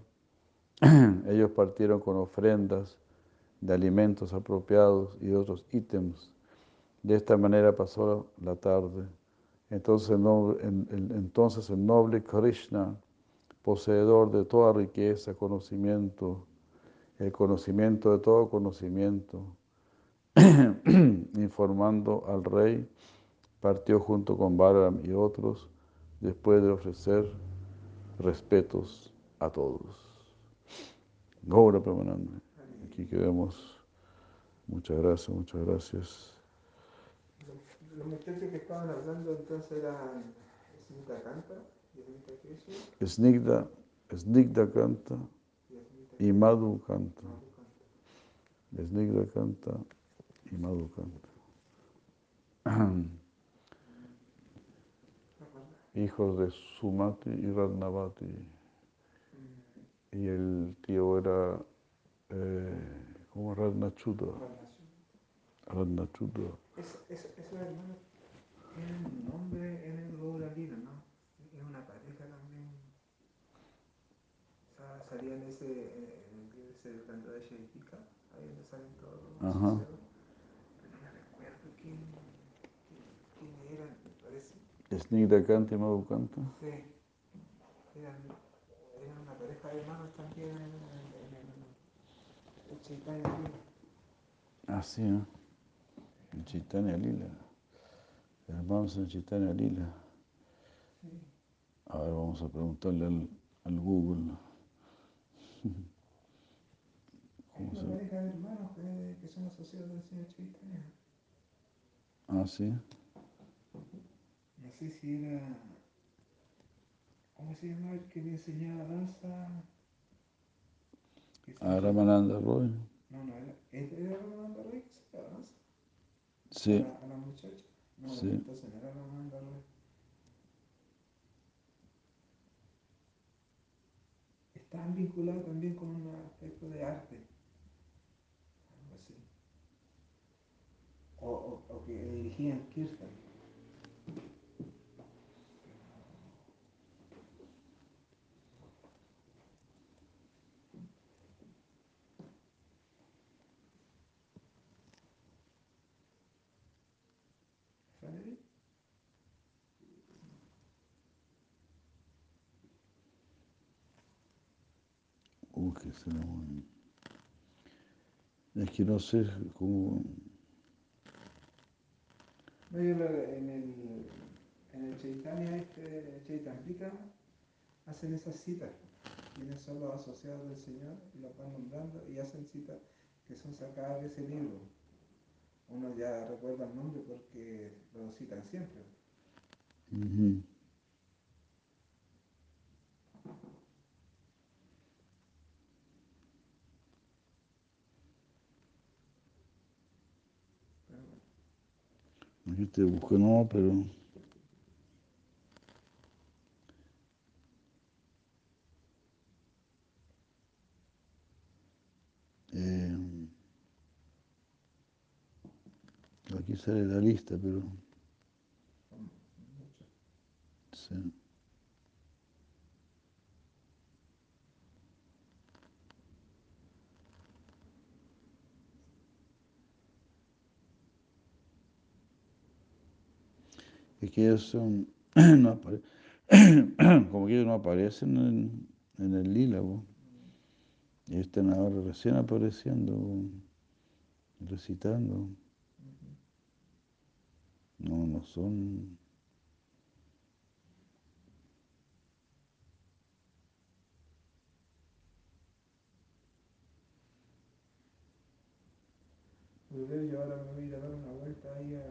ellos partieron con ofrendas de alimentos apropiados y otros ítems. De esta manera pasó la tarde. Entonces el, noble, entonces el noble Krishna, poseedor de toda riqueza, conocimiento, el conocimiento de todo conocimiento, informando al rey, partió junto con Balaram y otros después de ofrecer respetos a todos. Gaura Premananda. Aquí quedamos. Muchas gracias, muchas gracias los muchachos que estaban hablando entonces eran Snigda Kanta y Snigda. Snigda, Snigda Kanta y Madhu Kanta. Snigda Kanta y Madhu Kanta. Hijos de Sumati y Radnavati. Y el tío era eh, como Radnachuda. Radnachuda. Es, es, esos hermanos tienen un nombre en el Gaura Lila, ¿no? Es una pareja también. O sea, salía en ese, ese canto de Sheikika, ahí donde salen todos los Ajá. Snigda Kanta y Madhu Kanta. Sí. Eran, eran una pareja de hermanos también en, en, en, en el Chaitanya Lila. Ah, sí, ¿no? En Chaitanya Lila. Hermanos en Chaitanya Lila. Sí. A ver, vamos a preguntarle al, al Google. Una pareja de hermanos que, que son asociados del señor Chaitanya. Ah, sí. No sé si era. ¿Cómo se llama el que le enseñaba danza? Que se- A Ramananda Roy. No, no, era. ¿Era era Ramananda Roy que enseñaba danza? Sí. A la, a la muchacha. No, Sí. entonces no era Ramananda Roy. Estaban vinculados también con un aspecto de arte. Algo así. O, o, o que dirigían. Valerie? Uh, que será bueno. Es que no sé cómo. En el, en el Chaitanya, este hacen esas citas. Vienen son los asociados del Señor y los van nombrando y hacen citas que son sacadas de ese libro. Uno ya recuerda el nombre porque lo citan siempre. Aquí te busco, no, pero. Eh, aquí sale la lista, pero. Sí. Es que ellos son, no como que ellos no aparecen en, en el lila. Ellos están ahora recién apareciendo, recitando. No, no son. Yo ahora me voy a dar una vuelta ahí a,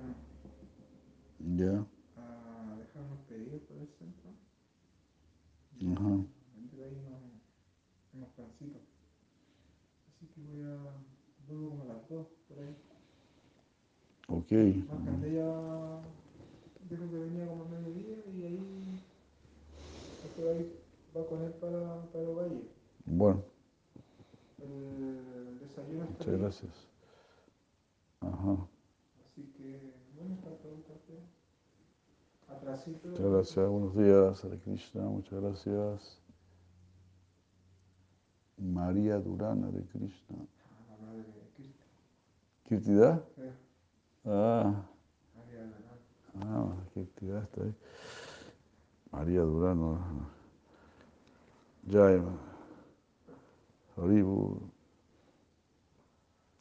Ya, a dejar unos pedidos por el centro. Ajá. Vender ahí unos, unos pancitos. Así que voy a. Vuelvo como a las dos, por ahí. ok. Más que ya dijo que venía como a mediodía y ahí. Después ahí va con él para, para el valle. Bueno, El desayuno está muchas ahí. gracias. Ajá. Así que, bueno, para preguntarte. Atrasito. Muchas gracias, buenos días, Hare Krishna, muchas gracias. María Durán, Hare Krishna. Eh, Ah, ah, Kirtida está ahí. María Durán, no. Jai, Haribu.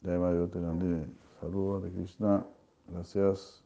Jai Mayotenandi. Saludos, Hare Krishna. Gracias.